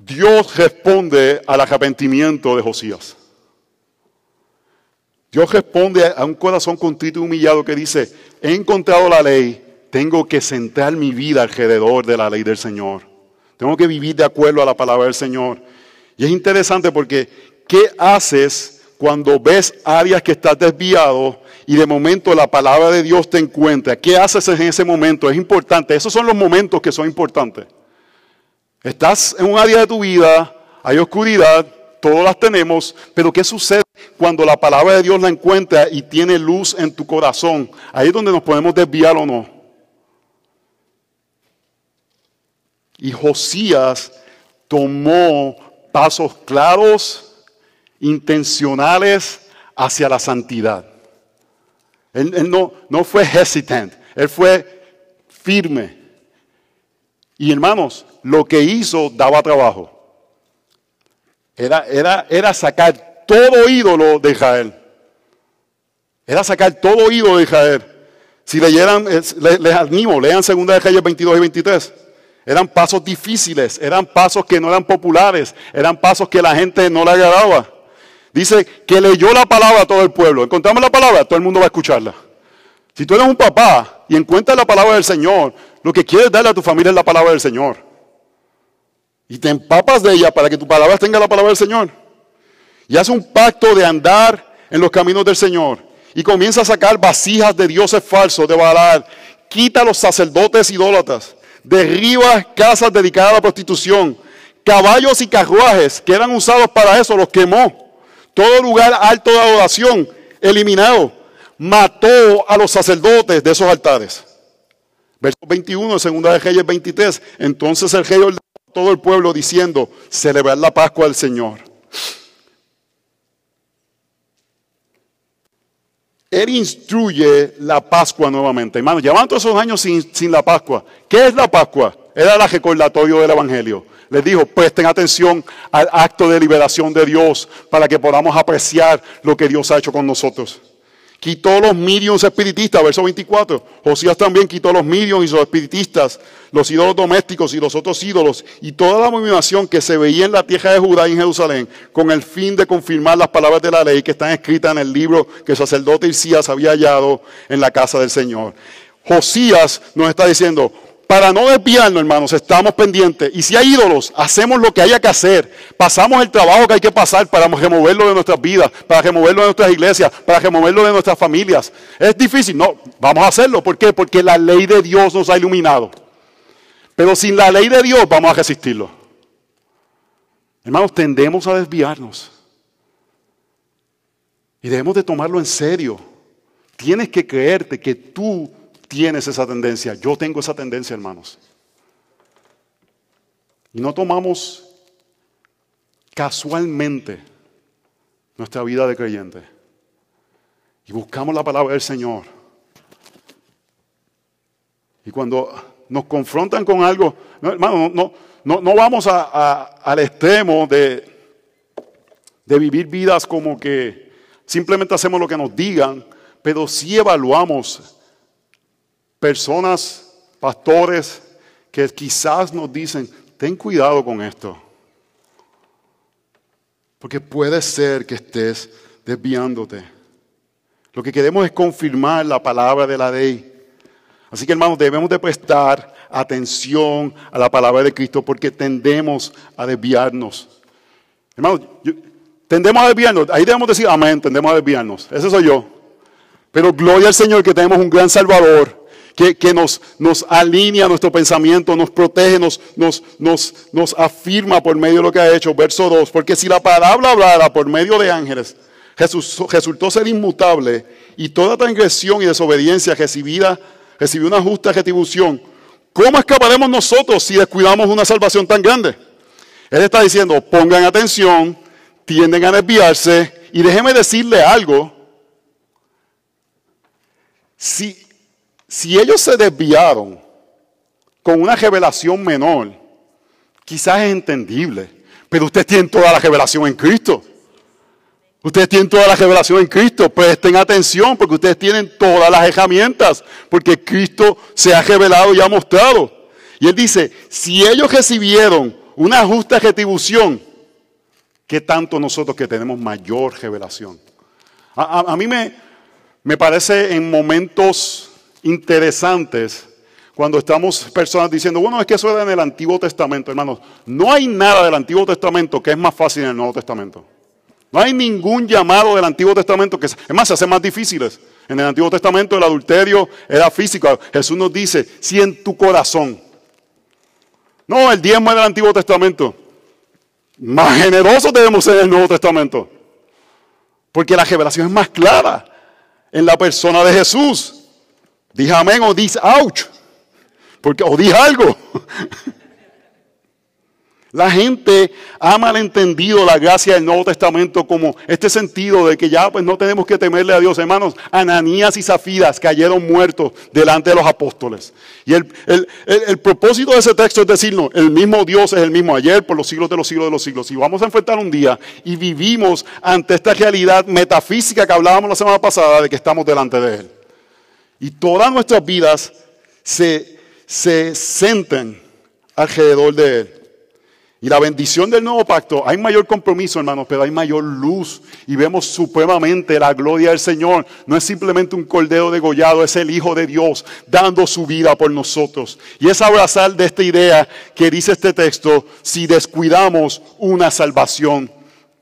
Dios responde al arrepentimiento de Josías. Dios responde a un corazón contrito y humillado que dice, he encontrado la ley, tengo que centrar mi vida alrededor de la ley del Señor. Tengo que vivir de acuerdo a la palabra del Señor. Y es interesante porque, ¿qué haces cuando ves áreas que estás desviado y de momento la palabra de Dios te encuentra. ¿Qué haces en ese momento? Es importante. Esos son los momentos que son importantes. Estás en un área de tu vida, hay oscuridad, todos las tenemos, pero ¿qué sucede cuando la palabra de Dios la encuentra y tiene luz en tu corazón? Ahí es donde nos podemos desviar o no. Y Josías tomó pasos claros intencionales hacia la santidad. Él, no, no fue hesitant, él fue firme. Y hermanos, lo que hizo daba trabajo. Era, era, era sacar todo ídolo de Israel. Era sacar todo ídolo de Israel. Si leyeran, les, les animo, lean 2 de Reyes 22 y 23. Eran pasos difíciles, eran pasos que no eran populares, eran pasos que la gente no le agradaba. Dice que leyó la palabra a todo el pueblo. Encontramos la palabra, todo el mundo va a escucharla. Si tú eres un papá y encuentras la palabra del Señor, lo que quieres darle a tu familia es la palabra del Señor. Y te empapas de ella para que tu palabra tenga la palabra del Señor. Y hace un pacto de andar en los caminos del Señor. Y comienza a sacar vasijas de dioses falsos, de Baal. Quita los sacerdotes idólatras. Derriba casas dedicadas a la prostitución. Caballos y carruajes que eran usados para eso, los quemó todo lugar alto de adoración eliminado. Mató a los sacerdotes de esos altares. Verso 21 de segunda de Reyes 23. Entonces el rey ordenó a todo el pueblo diciendo, celebrar la Pascua del Señor. Él instruye la Pascua nuevamente. Hermanos, llevan todos esos años sin, sin la Pascua. ¿Qué es la Pascua? Era el recordatorio del Evangelio. Les dijo, presten atención al acto de liberación de Dios para que podamos apreciar lo que Dios ha hecho con nosotros. Quitó los mediums espiritistas, verso 24. Josías también quitó los mediums y los espiritistas, los ídolos domésticos y los otros ídolos, y toda la abominación que se veía en la tierra de Judá y en Jerusalén, con el fin de confirmar las palabras de la ley que están escritas en el libro que el sacerdote Isías había hallado en la casa del Señor. Josías nos está diciendo, para no desviarnos, hermanos, estamos pendientes. Y si hay ídolos, hacemos lo que haya que hacer. Pasamos el trabajo que hay que pasar para removerlo de nuestras vidas, para removerlo de nuestras iglesias, para removerlo de nuestras familias. Es difícil, no, vamos a hacerlo. ¿Por qué? Porque la ley de Dios nos ha iluminado. Pero sin la ley de Dios vamos a resistirlo. Hermanos, tendemos a desviarnos. Y debemos de tomarlo en serio. Tienes que creerte que tú tienes esa tendencia. Yo tengo esa tendencia, hermanos. Y no tomamos casualmente nuestra vida de creyente. Y buscamos la palabra del Señor. Y cuando nos confrontan con algo, no, hermano, no, no, vamos al extremo de, de vivir vidas como que simplemente hacemos lo que nos digan, pero sí evaluamos personas, pastores, que quizás nos dicen, ten cuidado con esto. Porque puede ser que estés desviándote. Lo que queremos es confirmar la palabra de la ley. Así que hermanos, debemos de prestar atención a la palabra de Cristo porque tendemos a desviarnos. Hermanos, tendemos a desviarnos. Ahí debemos decir amén, tendemos a desviarnos. Ese soy yo. Pero gloria al Señor que tenemos un gran Salvador que, nos, nos, alinea nuestro pensamiento, nos protege, nos, nos, nos, afirma por medio de lo que ha hecho. Verso 2, porque si la palabra hablada por medio de ángeles Jesús, resultó ser inmutable y toda transgresión y desobediencia recibida, recibió una justa retribución, ¿cómo escaparemos nosotros si descuidamos una salvación tan grande? Él está diciendo, pongan atención, tienden a desviarse y déjeme decirle algo. Si, si ellos se desviaron con una revelación menor, quizás es entendible, pero ustedes tienen toda la revelación en Cristo. Ustedes tienen toda la revelación en Cristo. Presten atención porque ustedes tienen todas las herramientas. Porque Cristo se ha revelado y ha mostrado. Y Él dice, si ellos recibieron una justa retribución, ¿qué tanto nosotros que tenemos mayor revelación? A, mí me, me parece en momentos interesantes cuando estamos personas diciendo, bueno, es que eso era en el Antiguo Testamento, hermanos. No hay nada del Antiguo Testamento que es más fácil en el Nuevo Testamento. No hay ningún llamado del Antiguo Testamento que, es más, se hace más difíciles. En el Antiguo Testamento el adulterio era físico. Jesús nos dice, si en tu corazón. No, el diezmo del Antiguo Testamento. Más generosos debemos ser en el Nuevo Testamento. Porque la revelación es más clara en la persona de Jesús. Dije amén o dice ouch. Porque, o dije algo. La gente ha malentendido la gracia del Nuevo Testamento como este sentido de que ya pues no tenemos que temerle a Dios. Hermanos, Ananías y Zafiras cayeron muertos delante de los apóstoles. Y el, el, propósito de ese texto es decirnos, el mismo Dios es el mismo ayer, por los siglos de los siglos de los siglos. Y vamos a enfrentar un día y vivimos ante esta realidad metafísica que hablábamos la semana pasada de que estamos delante de Él. Y todas nuestras vidas se, se sentan alrededor de Él. Y la bendición del nuevo pacto, hay mayor compromiso, hermanos, pero hay mayor luz. Y vemos supremamente la gloria del Señor. No es simplemente un cordero degollado, es el Hijo de Dios dando su vida por nosotros. Y es abrazar de esta idea que dice este texto, si descuidamos una salvación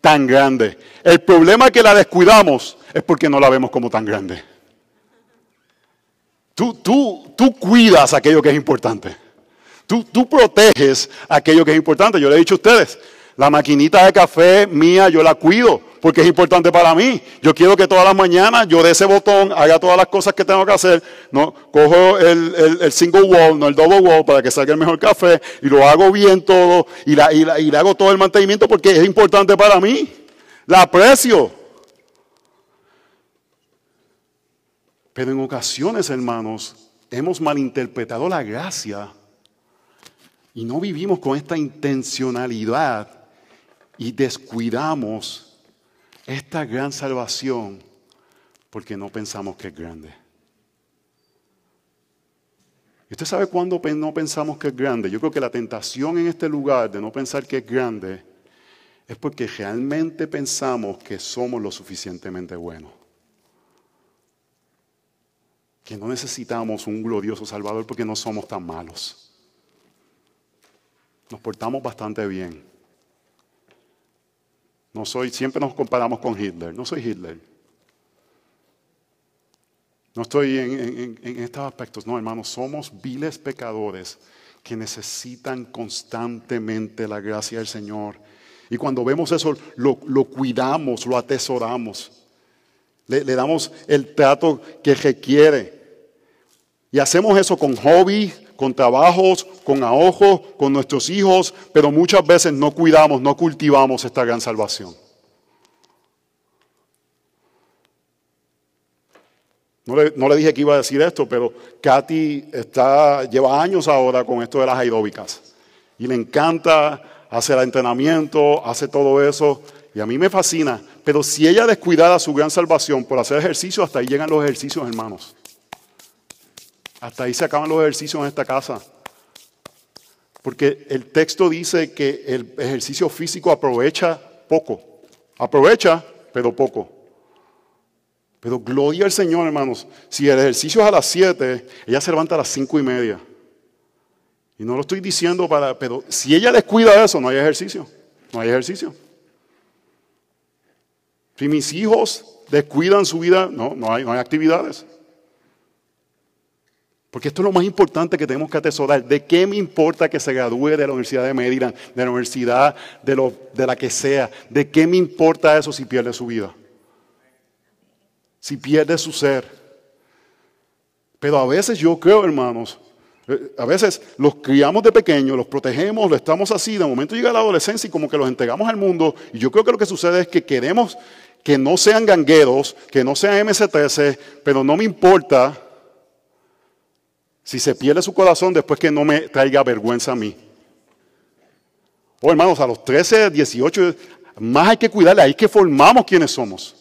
tan grande. El problema que la descuidamos es porque no la vemos como tan grande. Tú, tú, tú cuidas aquello que es importante. Tú, tú proteges aquello que es importante. Yo le he dicho a ustedes, la maquinita de café mía yo la cuido porque es importante para mí. Yo quiero que todas las mañanas yo de ese botón haga todas las cosas que tengo que hacer. No, cojo el, el, single wall, no el double wall, para que salga el mejor café y lo hago bien todo y, la, y, y le hago todo el mantenimiento porque es importante para mí. La aprecio. Pero en ocasiones, hermanos, hemos malinterpretado la gracia y no vivimos con esta intencionalidad y descuidamos esta gran salvación porque no pensamos que es grande. ¿Y usted sabe cuándo no pensamos que es grande? Yo creo que la tentación en este lugar de no pensar que es grande es porque realmente pensamos que somos lo suficientemente buenos. Que no necesitamos un glorioso Salvador porque no somos tan malos. Nos portamos bastante bien. No soy, siempre nos comparamos con Hitler. No soy Hitler. No estoy en, estos aspectos, no, hermanos, somos viles pecadores que necesitan constantemente la gracia del Señor. Y cuando vemos eso, lo, cuidamos, lo atesoramos. Le, le, damos el trato que requiere. Y hacemos eso con hobby, con trabajos, con ahorros, con nuestros hijos, pero muchas veces no cuidamos, no cultivamos esta gran salvación. No le, dije que iba a decir esto, pero Katy está, lleva años ahora con esto de las aeróbicas. Y le encanta hacer entrenamiento, hace todo eso. Y a mí me fascina. Pero si ella descuidara su gran salvación por hacer ejercicio, hasta ahí llegan los ejercicios, hermanos. Hasta ahí se acaban los ejercicios en esta casa. Porque el texto dice que el ejercicio físico aprovecha poco. Aprovecha, pero poco. Pero gloria al Señor, hermanos. Si el ejercicio es a las 7, ella se levanta a las 5 y media. Y no lo estoy diciendo para, pero si ella descuida eso, no hay ejercicio. No hay ejercicio. Si mis hijos descuidan su vida, no, no hay, no hay actividades. Porque esto es lo más importante que tenemos que atesorar. ¿De qué me importa que se gradúe de la Universidad de Maryland, de la universidad de, lo, de la que sea? ¿De qué me importa eso si pierde su vida? si pierde su ser. Pero a veces yo creo, hermanos, eh, a veces los criamos de pequeños, los protegemos, lo estamos así, de momento llega la adolescencia y como que los entregamos al mundo. Y yo creo que lo que sucede es que queremos que no sean gangueros, que no sean MC13, pero no me importa si se pierde su corazón después que no me traiga vergüenza a mí. Oh, hermanos, a los 13, 18, más hay que cuidarle, ahí que formamos quienes somos.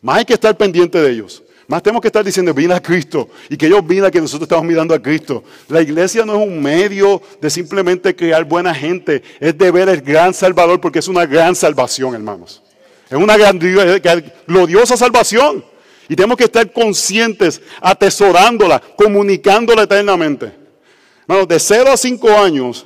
Más hay que estar pendiente de ellos. Más tenemos que estar diciendo, mira a Cristo. Y que ellos miren que nosotros estamos mirando a Cristo. La iglesia no es un medio de simplemente crear buena gente. Es de ver el gran Salvador porque es una gran salvación, hermanos. Es una gran, gloriosa salvación. Y tenemos que estar conscientes, atesorándola, comunicándola eternamente. Hermanos, de 0 a 5 años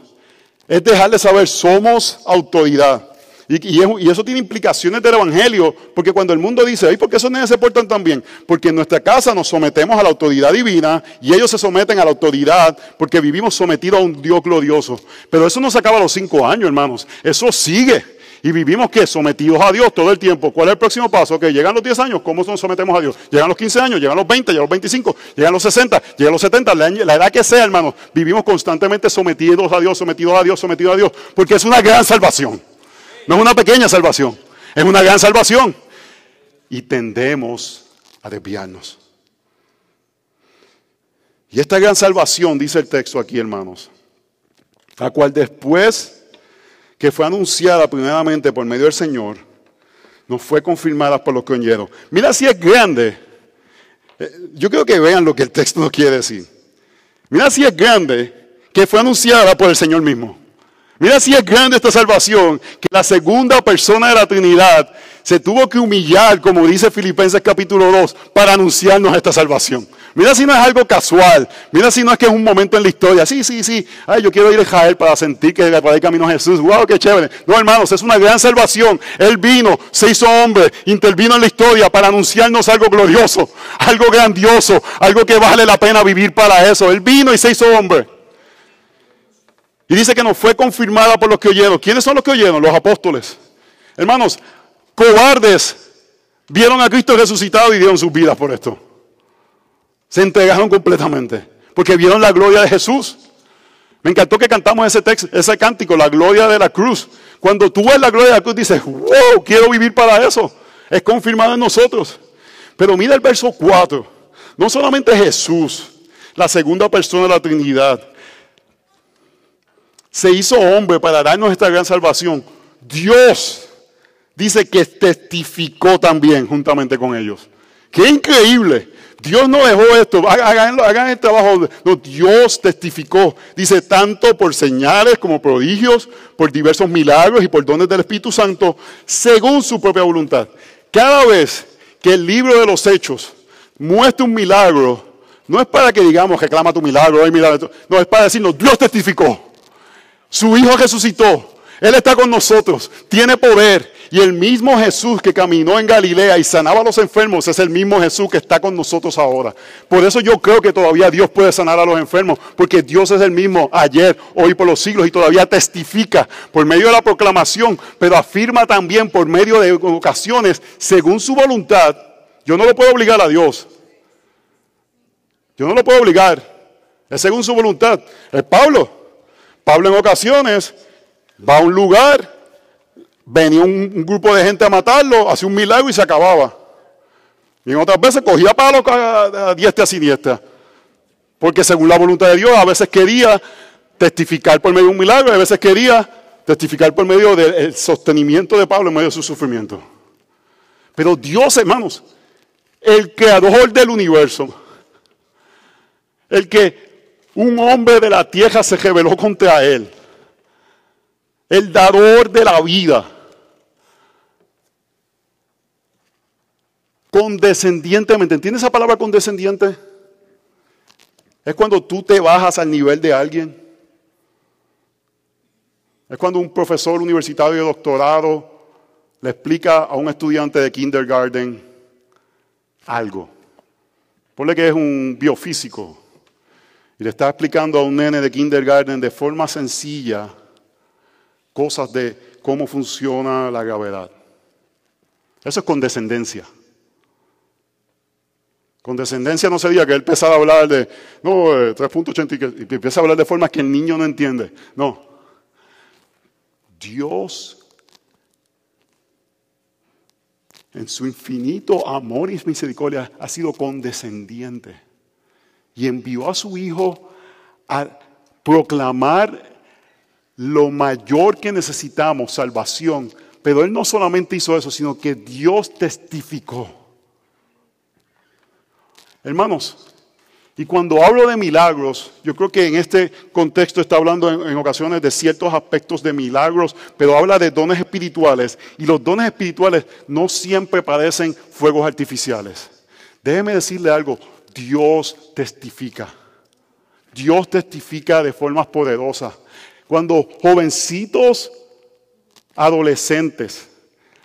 es dejarle saber, somos autoridad. Y, eso tiene implicaciones del Evangelio, porque cuando el mundo dice, ¿y por qué esos niños se portan tan bien? Porque en nuestra casa nos sometemos a la autoridad divina y ellos se someten a la autoridad porque vivimos sometidos a un Dios glorioso. Pero eso no se acaba a los cinco años, hermanos. Eso sigue. Y vivimos que sometidos a Dios todo el tiempo. ¿Cuál es el próximo paso? Que llegan los 10 años, ¿cómo nos sometemos a Dios? Llegan los 15 años, llegan los 20, llegan los 25, llegan los 60, llegan los 70, la, la edad que sea, hermanos. Vivimos constantemente sometidos a Dios, sometidos a Dios, sometidos a Dios, porque es una gran salvación. No es una pequeña salvación, es una gran salvación. Y tendemos a desviarnos. Y esta gran salvación, dice el texto aquí, hermanos, la cual después que fue anunciada primeramente por medio del Señor, nos fue confirmada por los que oyeron. Mira si es grande. Eh, yo creo que vean lo que el texto nos quiere decir. Mira si es grande que fue anunciada por el Señor mismo. Mira si es grande esta salvación, que la segunda persona de la Trinidad se tuvo que humillar, como dice Filipenses capítulo 2, para anunciarnos esta salvación. Mira si no es algo casual, mira si no es que es un momento en la historia. Sí, sí, sí, ay, yo quiero ir a Israel para sentir que para el camino a Jesús. Wow, qué chévere. No, hermanos, es una gran salvación. Él vino, se hizo hombre, intervino en la historia para anunciarnos algo glorioso, algo grandioso, algo que vale la pena vivir para eso. Él vino y se hizo hombre. Y dice que nos fue confirmada por los que oyeron. ¿Quiénes son los que oyeron? Los apóstoles. Hermanos, cobardes vieron a Cristo resucitado y dieron sus vidas por esto. Se entregaron completamente. Porque vieron la gloria de Jesús. Me encantó que cantamos ese texto, ese cántico, la gloria de la cruz. Cuando tú ves la gloria de la cruz, dices, wow, quiero vivir para eso. Es confirmado en nosotros. Pero mira el verso 4. No solamente Jesús, la segunda persona de la Trinidad, se hizo hombre para darnos esta gran salvación. Dios dice que testificó también juntamente con ellos. Qué increíble. Dios no dejó esto, hagan, el trabajo. No, Dios testificó. Dice, tanto por señales como prodigios, por diversos milagros y por dones del Espíritu Santo, según su propia voluntad. Cada vez que el libro de los hechos muestra un milagro, no es para que digamos, reclama tu milagro, no, es para decirnos, Dios testificó. Su Hijo resucitó. Él está con nosotros, tiene poder. Y el mismo Jesús que caminó en Galilea y sanaba a los enfermos es el mismo Jesús que está con nosotros ahora. Por eso yo creo que todavía Dios puede sanar a los enfermos, porque Dios es el mismo ayer, hoy, por los siglos y todavía testifica por medio de la proclamación, pero afirma también por medio de ocasiones, según su voluntad. Yo no lo puedo obligar a Dios. Yo no lo puedo obligar. Es según su voluntad. Es Pablo. Pablo en ocasiones va a un lugar, venía un, grupo de gente a matarlo, hacía un milagro y se acababa. Y en otras veces cogía palos a, a diestra y siniestra. Porque según la voluntad de Dios, a veces quería testificar por medio de un milagro, a veces quería testificar por medio del sostenimiento de Pablo en medio de su sufrimiento. Pero Dios, hermanos, el creador del universo, el que un hombre de la tierra se rebeló contra él, el dador de la vida, condescendientemente, ¿entiendes esa palabra condescendiente? Es cuando tú te bajas al nivel de alguien. Es cuando un profesor universitario de doctorado le explica a un estudiante de kindergarten algo. Ponle que es un biofísico y le está explicando a un nene de kindergarten de forma sencilla cosas de cómo funciona la gravedad. Eso es condescendencia. Condescendencia no sería que él empezara a hablar de, no, 3.80 eh, y empieza a hablar de formas que el niño no entiende. No. Dios, en su infinito amor y misericordia, ha sido condescendiente y envió a su Hijo a proclamar lo mayor que necesitamos, salvación. Pero Él no solamente hizo eso, sino que Dios testificó. Hermanos, y cuando hablo de milagros, yo creo que en este contexto está hablando en, en, ocasiones de ciertos aspectos de milagros, pero habla de dones espirituales. Y los dones espirituales no siempre parecen fuegos artificiales. Déjeme decirle algo, Dios testifica. Dios testifica de formas poderosas. Cuando jovencitos, adolescentes,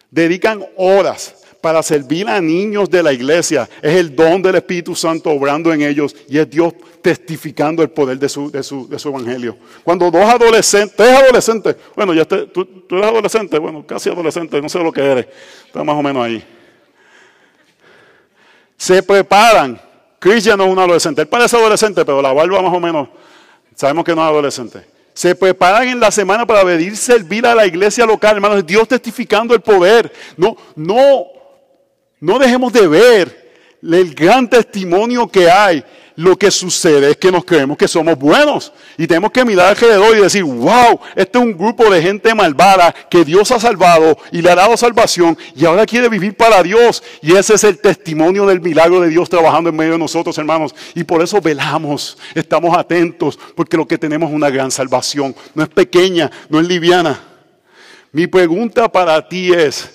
dedican horas para servir a niños de la iglesia, es el don del Espíritu Santo obrando en ellos y es Dios testificando el poder de su, evangelio. Cuando dos adolescentes, tres adolescentes, bueno, ya tú, tú, eres adolescente, bueno, casi adolescente, no sé lo que eres, está más o menos ahí. Se preparan Chris ya no es un adolescente. Él parece adolescente, pero la barba más o menos, sabemos que no es adolescente. Se preparan en la semana para venir servir a la iglesia local, hermanos. Dios testificando el poder. No, no, no dejemos de ver el gran testimonio que hay lo que sucede es que nos creemos que somos buenos y tenemos que mirar alrededor y decir, wow, este es un grupo de gente malvada que Dios ha salvado y le ha dado salvación y ahora quiere vivir para Dios. Y ese es el testimonio del milagro de Dios trabajando en medio de nosotros, hermanos. Y por eso velamos, estamos atentos, porque lo que tenemos es una gran salvación. No es pequeña, no es liviana. Mi pregunta para ti es,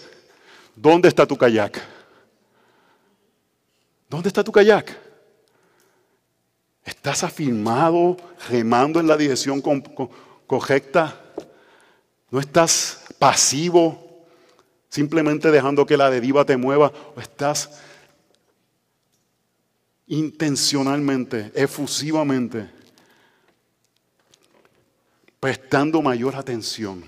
¿dónde está tu kayak? ¿Dónde está tu kayak? ¿Estás afirmado, remando en la dirección correcta? ¿No estás pasivo, simplemente dejando que la deriva te mueva? ¿O estás intencionalmente, efusivamente, prestando mayor atención?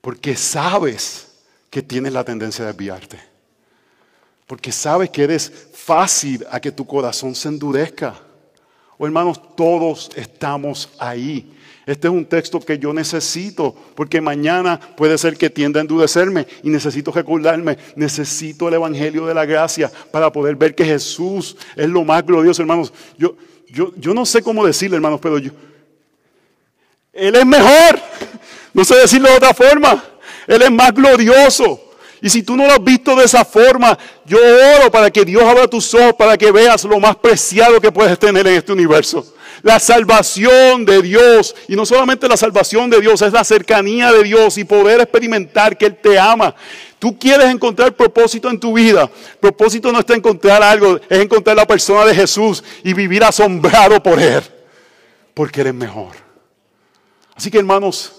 Porque sabes que tienes la tendencia de desviarte. Porque sabes que eres fácil a que tu corazón se endurezca O hermanos, todos estamos ahí. Este es un texto que yo necesito, porque mañana puede ser que tienda a endurecerme y necesito recordarme, necesito el Evangelio de la Gracia para poder ver que Jesús es lo más glorioso, hermanos. Yo, yo, yo no sé cómo decirle, hermanos, pero yo, Él es mejor. No sé decirlo de otra forma. Él es más glorioso. Y si tú no lo has visto de esa forma, yo oro para que Dios abra tus ojos, para que veas lo más preciado que puedes tener en este universo la salvación de Dios. Y no solamente la salvación de Dios, es la cercanía de Dios y poder experimentar que Él te ama. Tú quieres encontrar propósito en tu vida. Propósito no está encontrar algo, es encontrar la persona de Jesús y vivir asombrado por Él. Porque Él es mejor. Así que hermanos,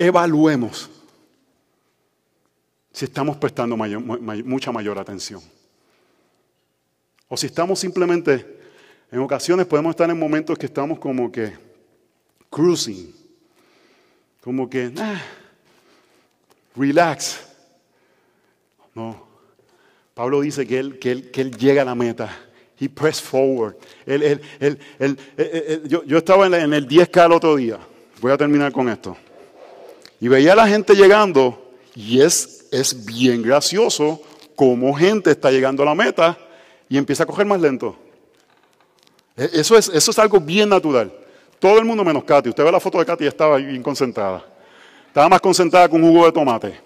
evaluemos si estamos prestando mucha mayor atención. O si estamos simplemente, en ocasiones podemos estar en momentos que estamos como que cruising, como que, ah, relax. No. Pablo dice que él, llega a la meta. He press forward. Yo, yo, estaba en, el 10K el otro día. Voy a terminar con esto. Y veía a la gente llegando y es, es bien gracioso cómo gente está llegando a la meta y empieza a coger más lento. E, eso es, eso es algo bien natural. Todo el mundo menos Katy. Usted ve la foto de Katy y estaba bien concentrada. Estaba más concentrada con jugo de tomate.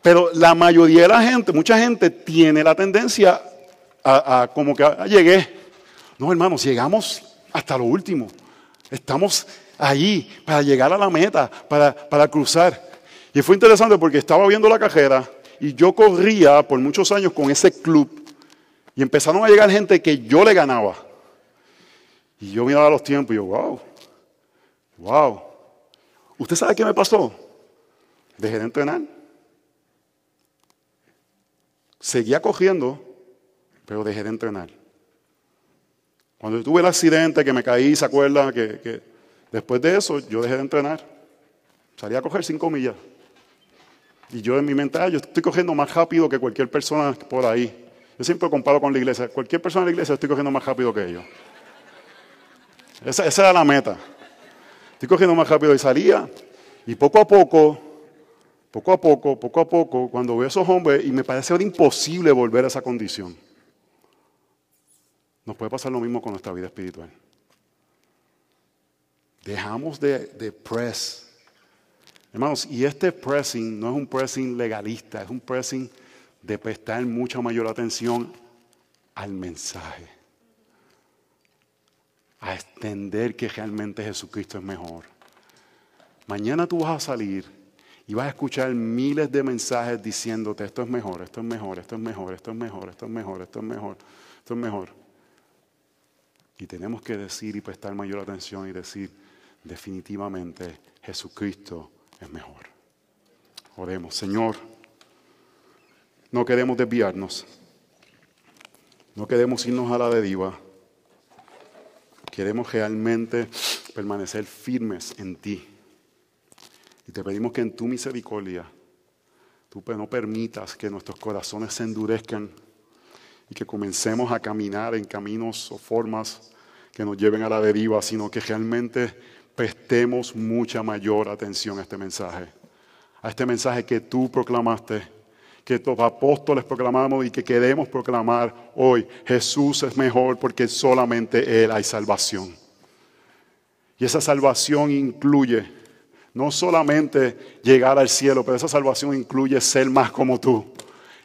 Pero la mayoría de la gente, mucha gente tiene la tendencia a, como que ah, llegué. No, hermanos, llegamos hasta lo último. Estamos ahí para llegar a la meta, para, para cruzar. Y fue interesante porque estaba viendo la cajera y yo corría por muchos años con ese club y empezaron a llegar gente que yo le ganaba. Y yo miraba los tiempos y yo, wow, wow. ¿Usted sabe qué me pasó? Dejé de entrenar. Seguía cogiendo, pero dejé de entrenar. Cuando tuve el accidente que me caí, ¿se acuerda? Que después de eso yo dejé de entrenar. Salí a coger cinco millas. Y yo en mi mente, yo estoy cogiendo más rápido que cualquier persona por ahí. Yo siempre comparo con la iglesia. Cualquier persona en la iglesia estoy cogiendo más rápido que ellos. Esa, era la meta. Estoy cogiendo más rápido y salía. Y poco a poco, poco a poco, poco a poco, cuando veo a esos hombres y me parece imposible volver a esa condición. Nos puede pasar lo mismo con nuestra vida espiritual. Dejamos de, press. Hermanos, y este pressing no es un pressing legalista, es un pressing de prestar mucha mayor atención al mensaje. A extender que realmente Jesucristo es mejor. Mañana tú vas a salir y vas a escuchar miles de mensajes diciéndote esto es mejor, esto es mejor, esto es mejor, esto es mejor, esto es mejor, esto es mejor, esto es mejor. Y tenemos que decir y prestar mayor atención y decir definitivamente Jesucristo es mejor. Oremos, Señor. No queremos desviarnos. No queremos irnos a la deriva. Queremos realmente permanecer firmes en ti. Y te pedimos que en tu misericordia tú no permitas que nuestros corazones se endurezcan y que comencemos a caminar en caminos o formas que nos lleven a la deriva, sino que realmente prestemos mucha mayor atención a este mensaje, a este mensaje que tú proclamaste que los apóstoles proclamamos y que queremos proclamar hoy. Jesús es mejor porque solamente Él hay salvación. Y esa salvación incluye no solamente llegar al cielo, pero esa salvación incluye ser más como tú.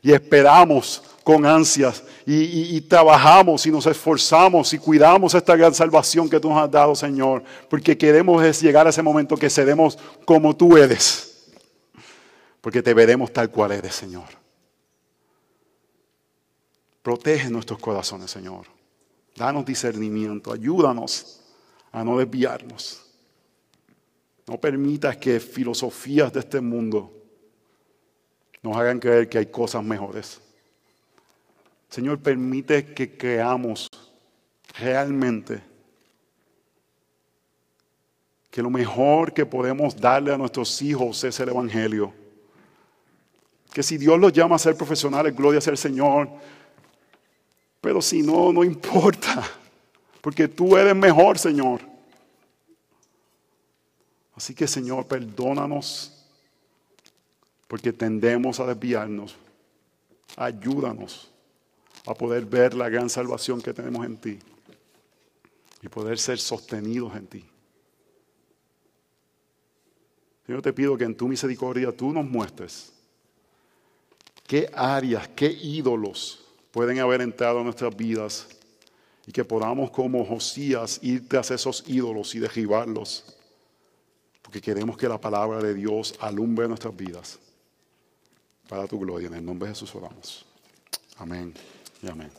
Y esperamos con ansias y, trabajamos y nos esforzamos y cuidamos esta gran salvación que tú nos has dado, Señor, porque queremos llegar a ese momento que seremos como tú eres porque te veremos tal cual eres, Señor. Protege nuestros corazones, Señor. Danos discernimiento, ayúdanos a no desviarnos. No permitas que filosofías de este mundo nos hagan creer que hay cosas mejores. Señor, permite que creamos realmente que lo mejor que podemos darle a nuestros hijos es el Evangelio que si Dios los llama a ser profesionales, gloria sea el Señor. Pero si no, no importa. Porque tú eres mejor, Señor. Así que, Señor, perdónanos. Porque tendemos a desviarnos. Ayúdanos a poder ver la gran salvación que tenemos en ti. Y poder ser sostenidos en ti. Señor, te pido que en tu misericordia tú nos muestres qué áreas, qué ídolos pueden haber entrado en nuestras vidas y que podamos como Josías ir tras esos ídolos y derribarlos, porque queremos que la palabra de Dios alumbre nuestras vidas para tu gloria. En el nombre de Jesús oramos. Amén y amén.